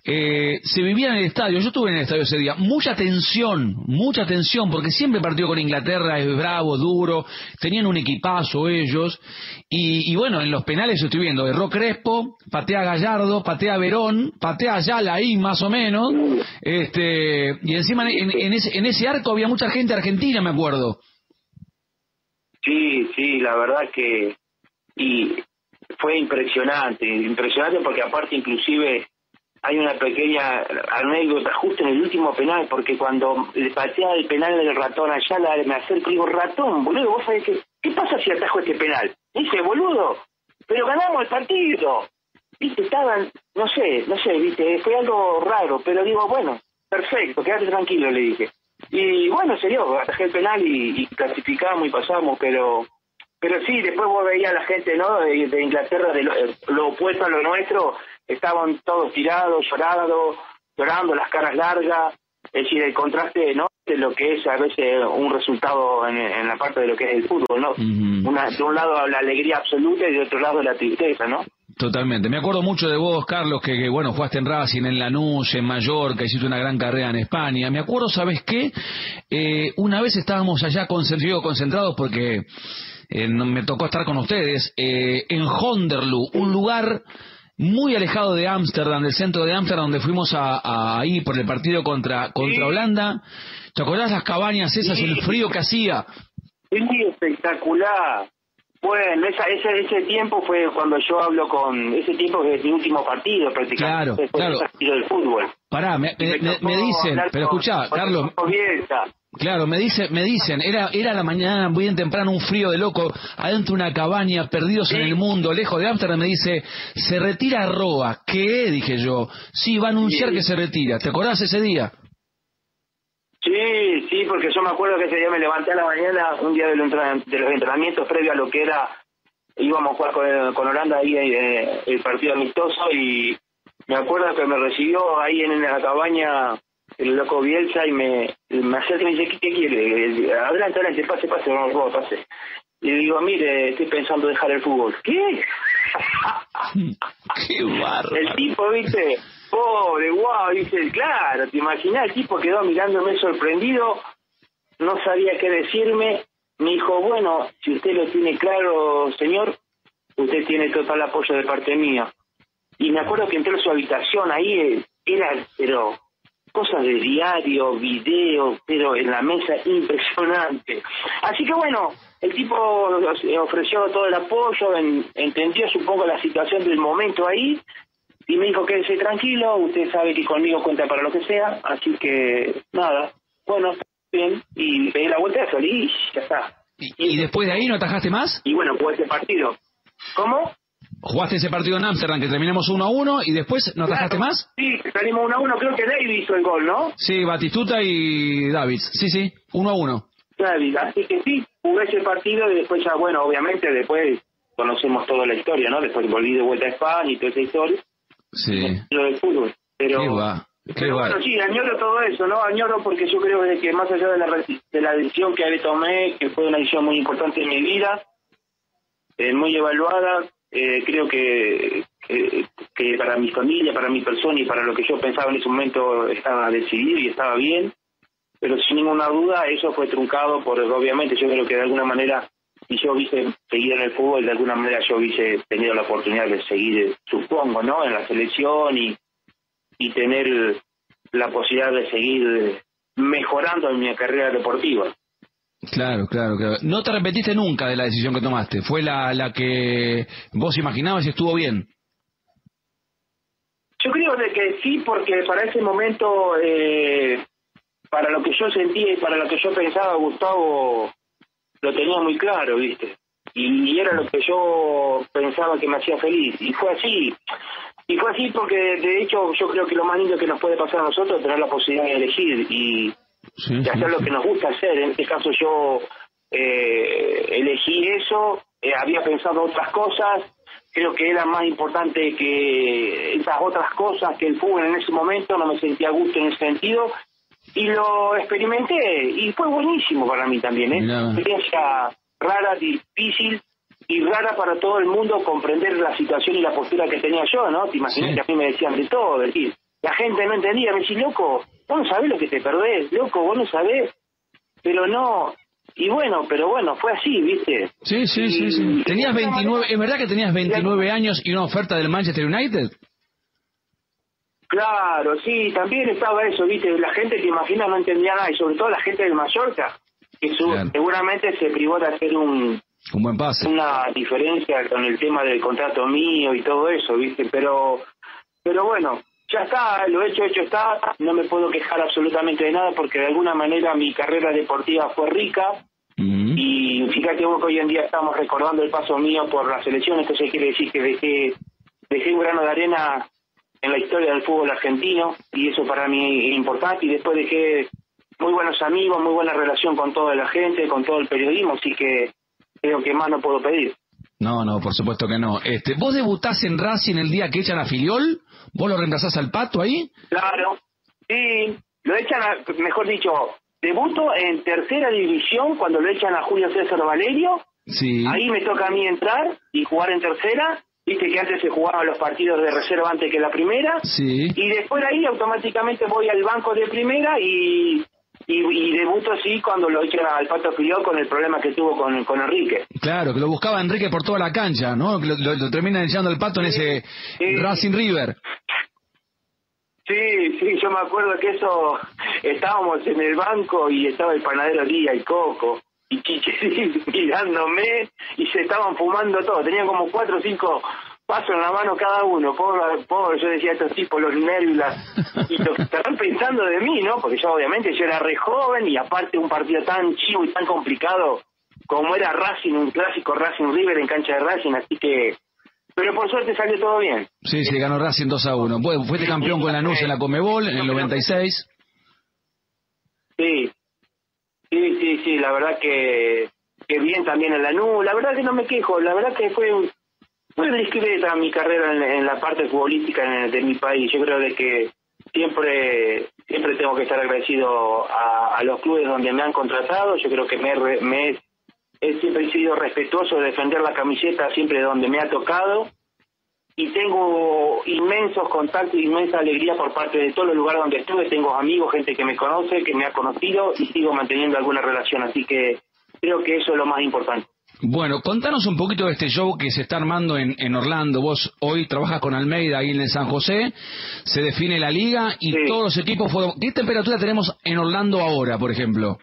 eh, se vivía en el estadio, yo estuve en el estadio ese día, mucha tensión, mucha tensión, porque siempre el partido con Inglaterra es bravo, duro, tenían un equipazo ellos, y, y bueno, en los penales yo estoy viendo, erró Crespo, patea Gallardo, patea Verón, patea Ayala ahí más o menos, este, y encima en, en ese, en ese arco había mucha gente argentina, me acuerdo. Sí, sí, la verdad que y fue impresionante, impresionante porque aparte inclusive hay una pequeña anécdota justo en el último penal, porque cuando le patea el penal del ratón allá, la, me acerco y digo, ratón, boludo, vos sabés que, ¿qué pasa si atajo este penal? Dice, boludo, pero ganamos el partido. Viste, estaban, no sé, no sé, viste, fue algo raro, pero digo, bueno, perfecto, quédate tranquilo, le dije. Y bueno, se dio, atajé el penal y, clasificamos y pasamos, pero pero sí, después vos veías a la gente ¿no? de, Inglaterra, de lo, lo opuesto a lo nuestro, estaban todos tirados, llorando, llorando, las caras largas, es decir, el contraste ¿no? de lo que es a veces un resultado en, en la parte de lo que es el fútbol, ¿no? Una, de un lado la alegría absoluta y de otro lado la tristeza, ¿no? Totalmente. Me acuerdo mucho de vos, Carlos, que, que, bueno, jugaste en Racing, en Lanús, en Mallorca, hiciste una gran carrera en España. Me acuerdo, ¿sabes qué? Eh, una vez estábamos allá concentrados, concentrados porque eh, me tocó estar con ustedes, eh, en Honderloo, un lugar muy alejado de Ámsterdam, del centro de Ámsterdam, donde fuimos a, a- ahí por el partido contra, contra Holanda. ¿Te acordás las cabañas esas, el frío que hacía? Sí, espectacular. Bueno, esa, ese, ese tiempo fue cuando yo hablo con... Ese tiempo que es mi último partido prácticamente. Claro, claro. el partido del fútbol. Pará, me, me- me- me tocó dicen, pero escuchá, Carlos. Claro, me dice, me dicen, era, era la mañana, muy bien temprano, un frío de loco, adentro de una cabaña, perdidos en el mundo, lejos de Ámsterdam, me dice, se retira Roa. ¿Qué? Dije yo. Sí, va a anunciar que se retira. ¿Te acordás ese día? Sí, sí, porque yo me acuerdo que ese día me levanté a la mañana, un día de los, entren- de los entrenamientos previo a lo que era, íbamos a jugar con, con Holanda ahí eh, el partido amistoso y me acuerdo que me recibió ahí en la cabaña el loco Bielsa y me, me acerca y me dice, ¿qué, qué quiere? Adelante, adelante, pase, pase, vamos, vamos, pase. Y le digo, mire, estoy pensando dejar el fútbol. ¿Qué? Qué barro. El tipo, viste, pobre, guau, dice, claro, te imaginas, el tipo quedó mirándome sorprendido, no sabía qué decirme, me dijo, bueno, si usted lo tiene claro, señor, usted tiene total apoyo de parte mía. Y me acuerdo que entré a su habitación, ahí era, pero, cosas de diario, video, pero en la mesa impresionante. Así que bueno, el tipo ofreció todo el apoyo, en- entendió supongo la situación del momento ahí y me dijo quédese tranquilo, usted sabe que conmigo cuenta para lo que sea, así que nada, bueno, está bien, y pegué la vuelta y salí y ya está. ¿Y después de ahí no atajaste más? Y bueno, pues ese partido. ¿Cómo? Jugaste ese partido en Ámsterdam que terminamos 1 a 1 y después no atajaste más? Sí, salimos uno a uno, creo que David hizo el gol, ¿no? Sí, Batistuta y Davids. Sí, sí, 1 a 1. David, así que sí, jugué ese partido y después ya, bueno, obviamente después conocemos toda la historia, ¿no? Después volví de vuelta a España y toda esa historia, Sí. lo del fútbol. Pero, Qué va. Qué pero va. bueno, sí, añoro todo eso, ¿no? Añoro porque yo creo que más allá de la, de la decisión que tomé, que fue una decisión muy importante en mi vida, eh, muy evaluada, eh, creo que, que, para mi familia, para mi persona y para lo que yo pensaba en ese momento estaba decidido y estaba bien, pero sin ninguna duda eso fue truncado por, obviamente, yo creo que de alguna manera, si yo hubiese seguido en el fútbol, de alguna manera yo hubiese tenido la oportunidad de seguir, supongo, ¿no? En la selección y, y tener la posibilidad de seguir mejorando en mi carrera deportiva. Claro, claro, claro. No te arrepentiste nunca de la decisión que tomaste. Fue la, la que vos imaginabas y estuvo bien. Yo creo de que sí, porque para ese momento, eh, para lo que yo sentía y para lo que yo pensaba, Gustavo lo tenía muy claro, ¿viste? Y, y era lo que yo pensaba que me hacía feliz. Y fue así. Y fue así porque, de hecho, yo creo que lo más lindo que nos puede pasar a nosotros es tener la posibilidad de elegir y, y hacer lo que nos gusta hacer. En este caso yo eh, elegí eso, eh, había pensado otras cosas, creo que era más importante que esas otras cosas que el fútbol en ese momento, no me sentía a gusto en ese sentido, y lo experimenté, y fue buenísimo para mí también, ¿eh? Mirá. Experiencia rara, difícil, y rara para todo el mundo comprender la situación y la postura que tenía yo, ¿no? Te imaginas Sí. que a mí me decían de todo, decir, la gente no entendía, me decía, loco, vos no sabés lo que te perdés, loco, vos no sabés, pero no, y bueno, pero bueno, fue así, ¿viste? Sí, sí, sí, sí. Tenías 29, ¿es verdad que tenías 29 años y una oferta del Manchester United? Claro, sí, también estaba eso, ¿viste? La gente que imagina no entendía nada, y sobre todo la gente de Mallorca, que su- Claro. seguramente se privó de hacer un, Un buen pase. una diferencia con el tema del contrato mío y todo eso, ¿viste? Pero, pero bueno, ya está, lo hecho, hecho está, no me puedo quejar absolutamente de nada porque de alguna manera mi carrera deportiva fue rica y fíjate vos que hoy en día estamos recordando el paso mío por la selección, entonces quiere decir que dejé, dejé un grano de arena en la historia del fútbol argentino y eso para mí es importante y después dejé muy buenos amigos, muy buena relación con toda la gente, con todo el periodismo, así que creo que más no puedo pedir. No, no, por supuesto que no. Este, ¿Vos debutás en Racing el día que echan a Filiol? ¿Vos lo reemplazás al Pato ahí? Claro, sí, lo echan, a- mejor dicho, debuto en tercera división cuando lo echan a Julio César Valerio, Sí. ahí me toca a mí entrar y jugar en tercera, viste que antes se jugaban los partidos de reserva antes que la primera, Sí. y después de ahí automáticamente voy al banco de primera y, y, y debuto así cuando lo echan al Pato Filiol con el problema que tuvo con, con Enrique. Claro, que lo buscaba Enrique por toda la cancha, ¿no? Lo, lo- lo terminan echando el Pato en ese Racing River. Sí, sí, yo me acuerdo que eso, estábamos en el banco y estaba el panadero Lía y Coco y Chicherín mirándome y se estaban fumando todo, tenían como cuatro o cinco pasos en la mano cada uno, pobre, pobre, yo decía estos tipos, los nervios, las- y lo que estarán pensando de mí, ¿no? Porque yo obviamente yo era re joven y aparte un partido tan chivo y tan complicado como era Racing, un clásico Racing River en cancha de Racing, así que, pero por suerte salió todo bien. Sí, sí, ganó Racing 2 a 1. Bueno, fuiste campeón con Lanús en la Comebol en el 96. Sí, sí, sí, sí, la verdad que, que bien también en la NU, la verdad que no me quejo, la verdad que fue un- muy discreta mi carrera en, la parte futbolística en- de mi país, yo creo de que siempre siempre tengo que estar agradecido a, a los clubes donde me han contratado, yo creo que me, me he- he siempre sido respetuoso de defender la camiseta siempre donde me ha tocado y tengo inmensos contactos, inmensa alegría por parte de todos los lugares donde estuve. Tengo amigos, gente que me conoce, que me ha conocido y sigo manteniendo alguna relación. Así que creo que eso es lo más importante. Bueno, contanos un poquito de este show que se está armando en, en Orlando. Vos hoy trabajas con Almeida ahí en el San José, se define la liga y todos los equipos fueron... ¿Qué temperatura tenemos en Orlando ahora, por ejemplo?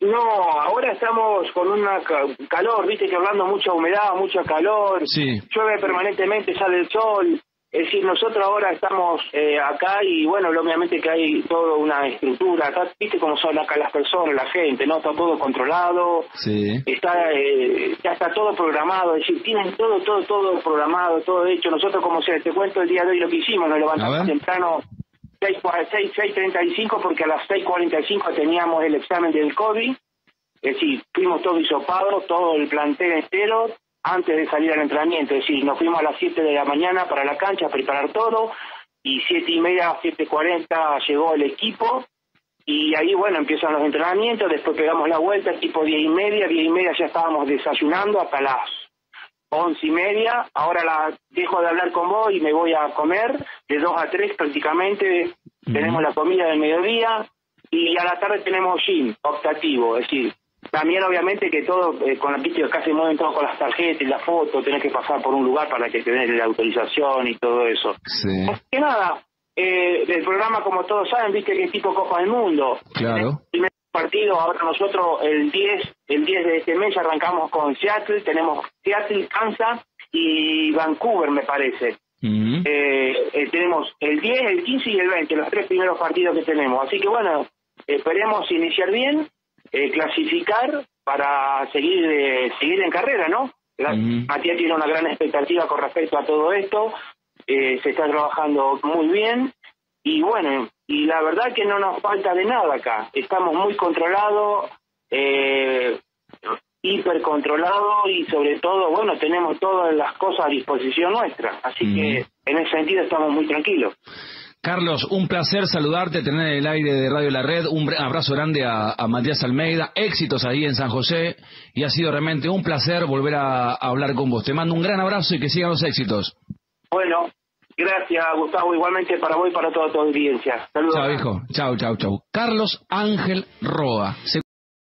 No, ahora estamos con ca- calor, viste que hablando mucha humedad, mucha calor, Sí. llueve permanentemente, sale el sol. Es decir, nosotros ahora estamos eh, acá y bueno, obviamente que hay toda una estructura, acá viste cómo son acá las personas, la gente, ¿no? Está todo controlado, Sí. está eh, ya está todo programado, es decir, tienen todo, todo, todo programado, todo hecho. Nosotros, como se te cuento el día de hoy lo que hicimos, nos levantamos temprano 6.35 porque a las 6.45 teníamos el examen del COVID, es decir, fuimos todo hisopado, todo el plantel entero, antes de salir al entrenamiento, es decir, nos fuimos a las 7 de la mañana para la cancha a preparar todo, y siete y media, 7.40 llegó el equipo, y ahí, bueno, empiezan los entrenamientos, después pegamos la vuelta, tipo 10 y media, 10 y media ya estábamos desayunando hasta las once y media, ahora la dejo de hablar con vos y me voy a comer, de 2 a 3 prácticamente, tenemos la comida del mediodía, y a la tarde tenemos gym optativo, es decir, también obviamente que todo, eh, con la que se mueven todo con las tarjetas y las fotos, tenés que pasar por un lugar para que te den la autorización y todo eso. Sí. Que nada, eh, el programa como todos saben, viste que es tipo Copa del Mundo. Claro. Primer partido, ahora nosotros el 10, el 10 de este mes arrancamos con Seattle, tenemos Seattle, Kansas y Vancouver me parece. Eh, eh, tenemos el 10, el 15 y el 20, los tres primeros partidos que tenemos. Así que bueno, esperemos iniciar bien, eh, clasificar para seguir eh, seguir en carrera, ¿no? Matías tiene una gran expectativa con respecto a todo esto, eh, se está trabajando muy bien y bueno, y la verdad que no nos falta de nada acá, estamos muy controlados, eh, hiper controlados y sobre todo, bueno, tenemos todas las cosas a disposición nuestra, así que en ese sentido estamos muy tranquilos. Carlos, un placer saludarte, tener en el aire de Radio La Red. Un br- abrazo grande a, a Matías Almeida. Éxitos ahí en San José. Y ha sido realmente un placer volver a, a hablar con vos. Te mando un gran abrazo y que sigan los éxitos. Bueno, gracias Gustavo, igualmente para vos y para toda tu audiencia. Saludos. Chao, hijo. Chao, chao, chao. Carlos Ángel Roa.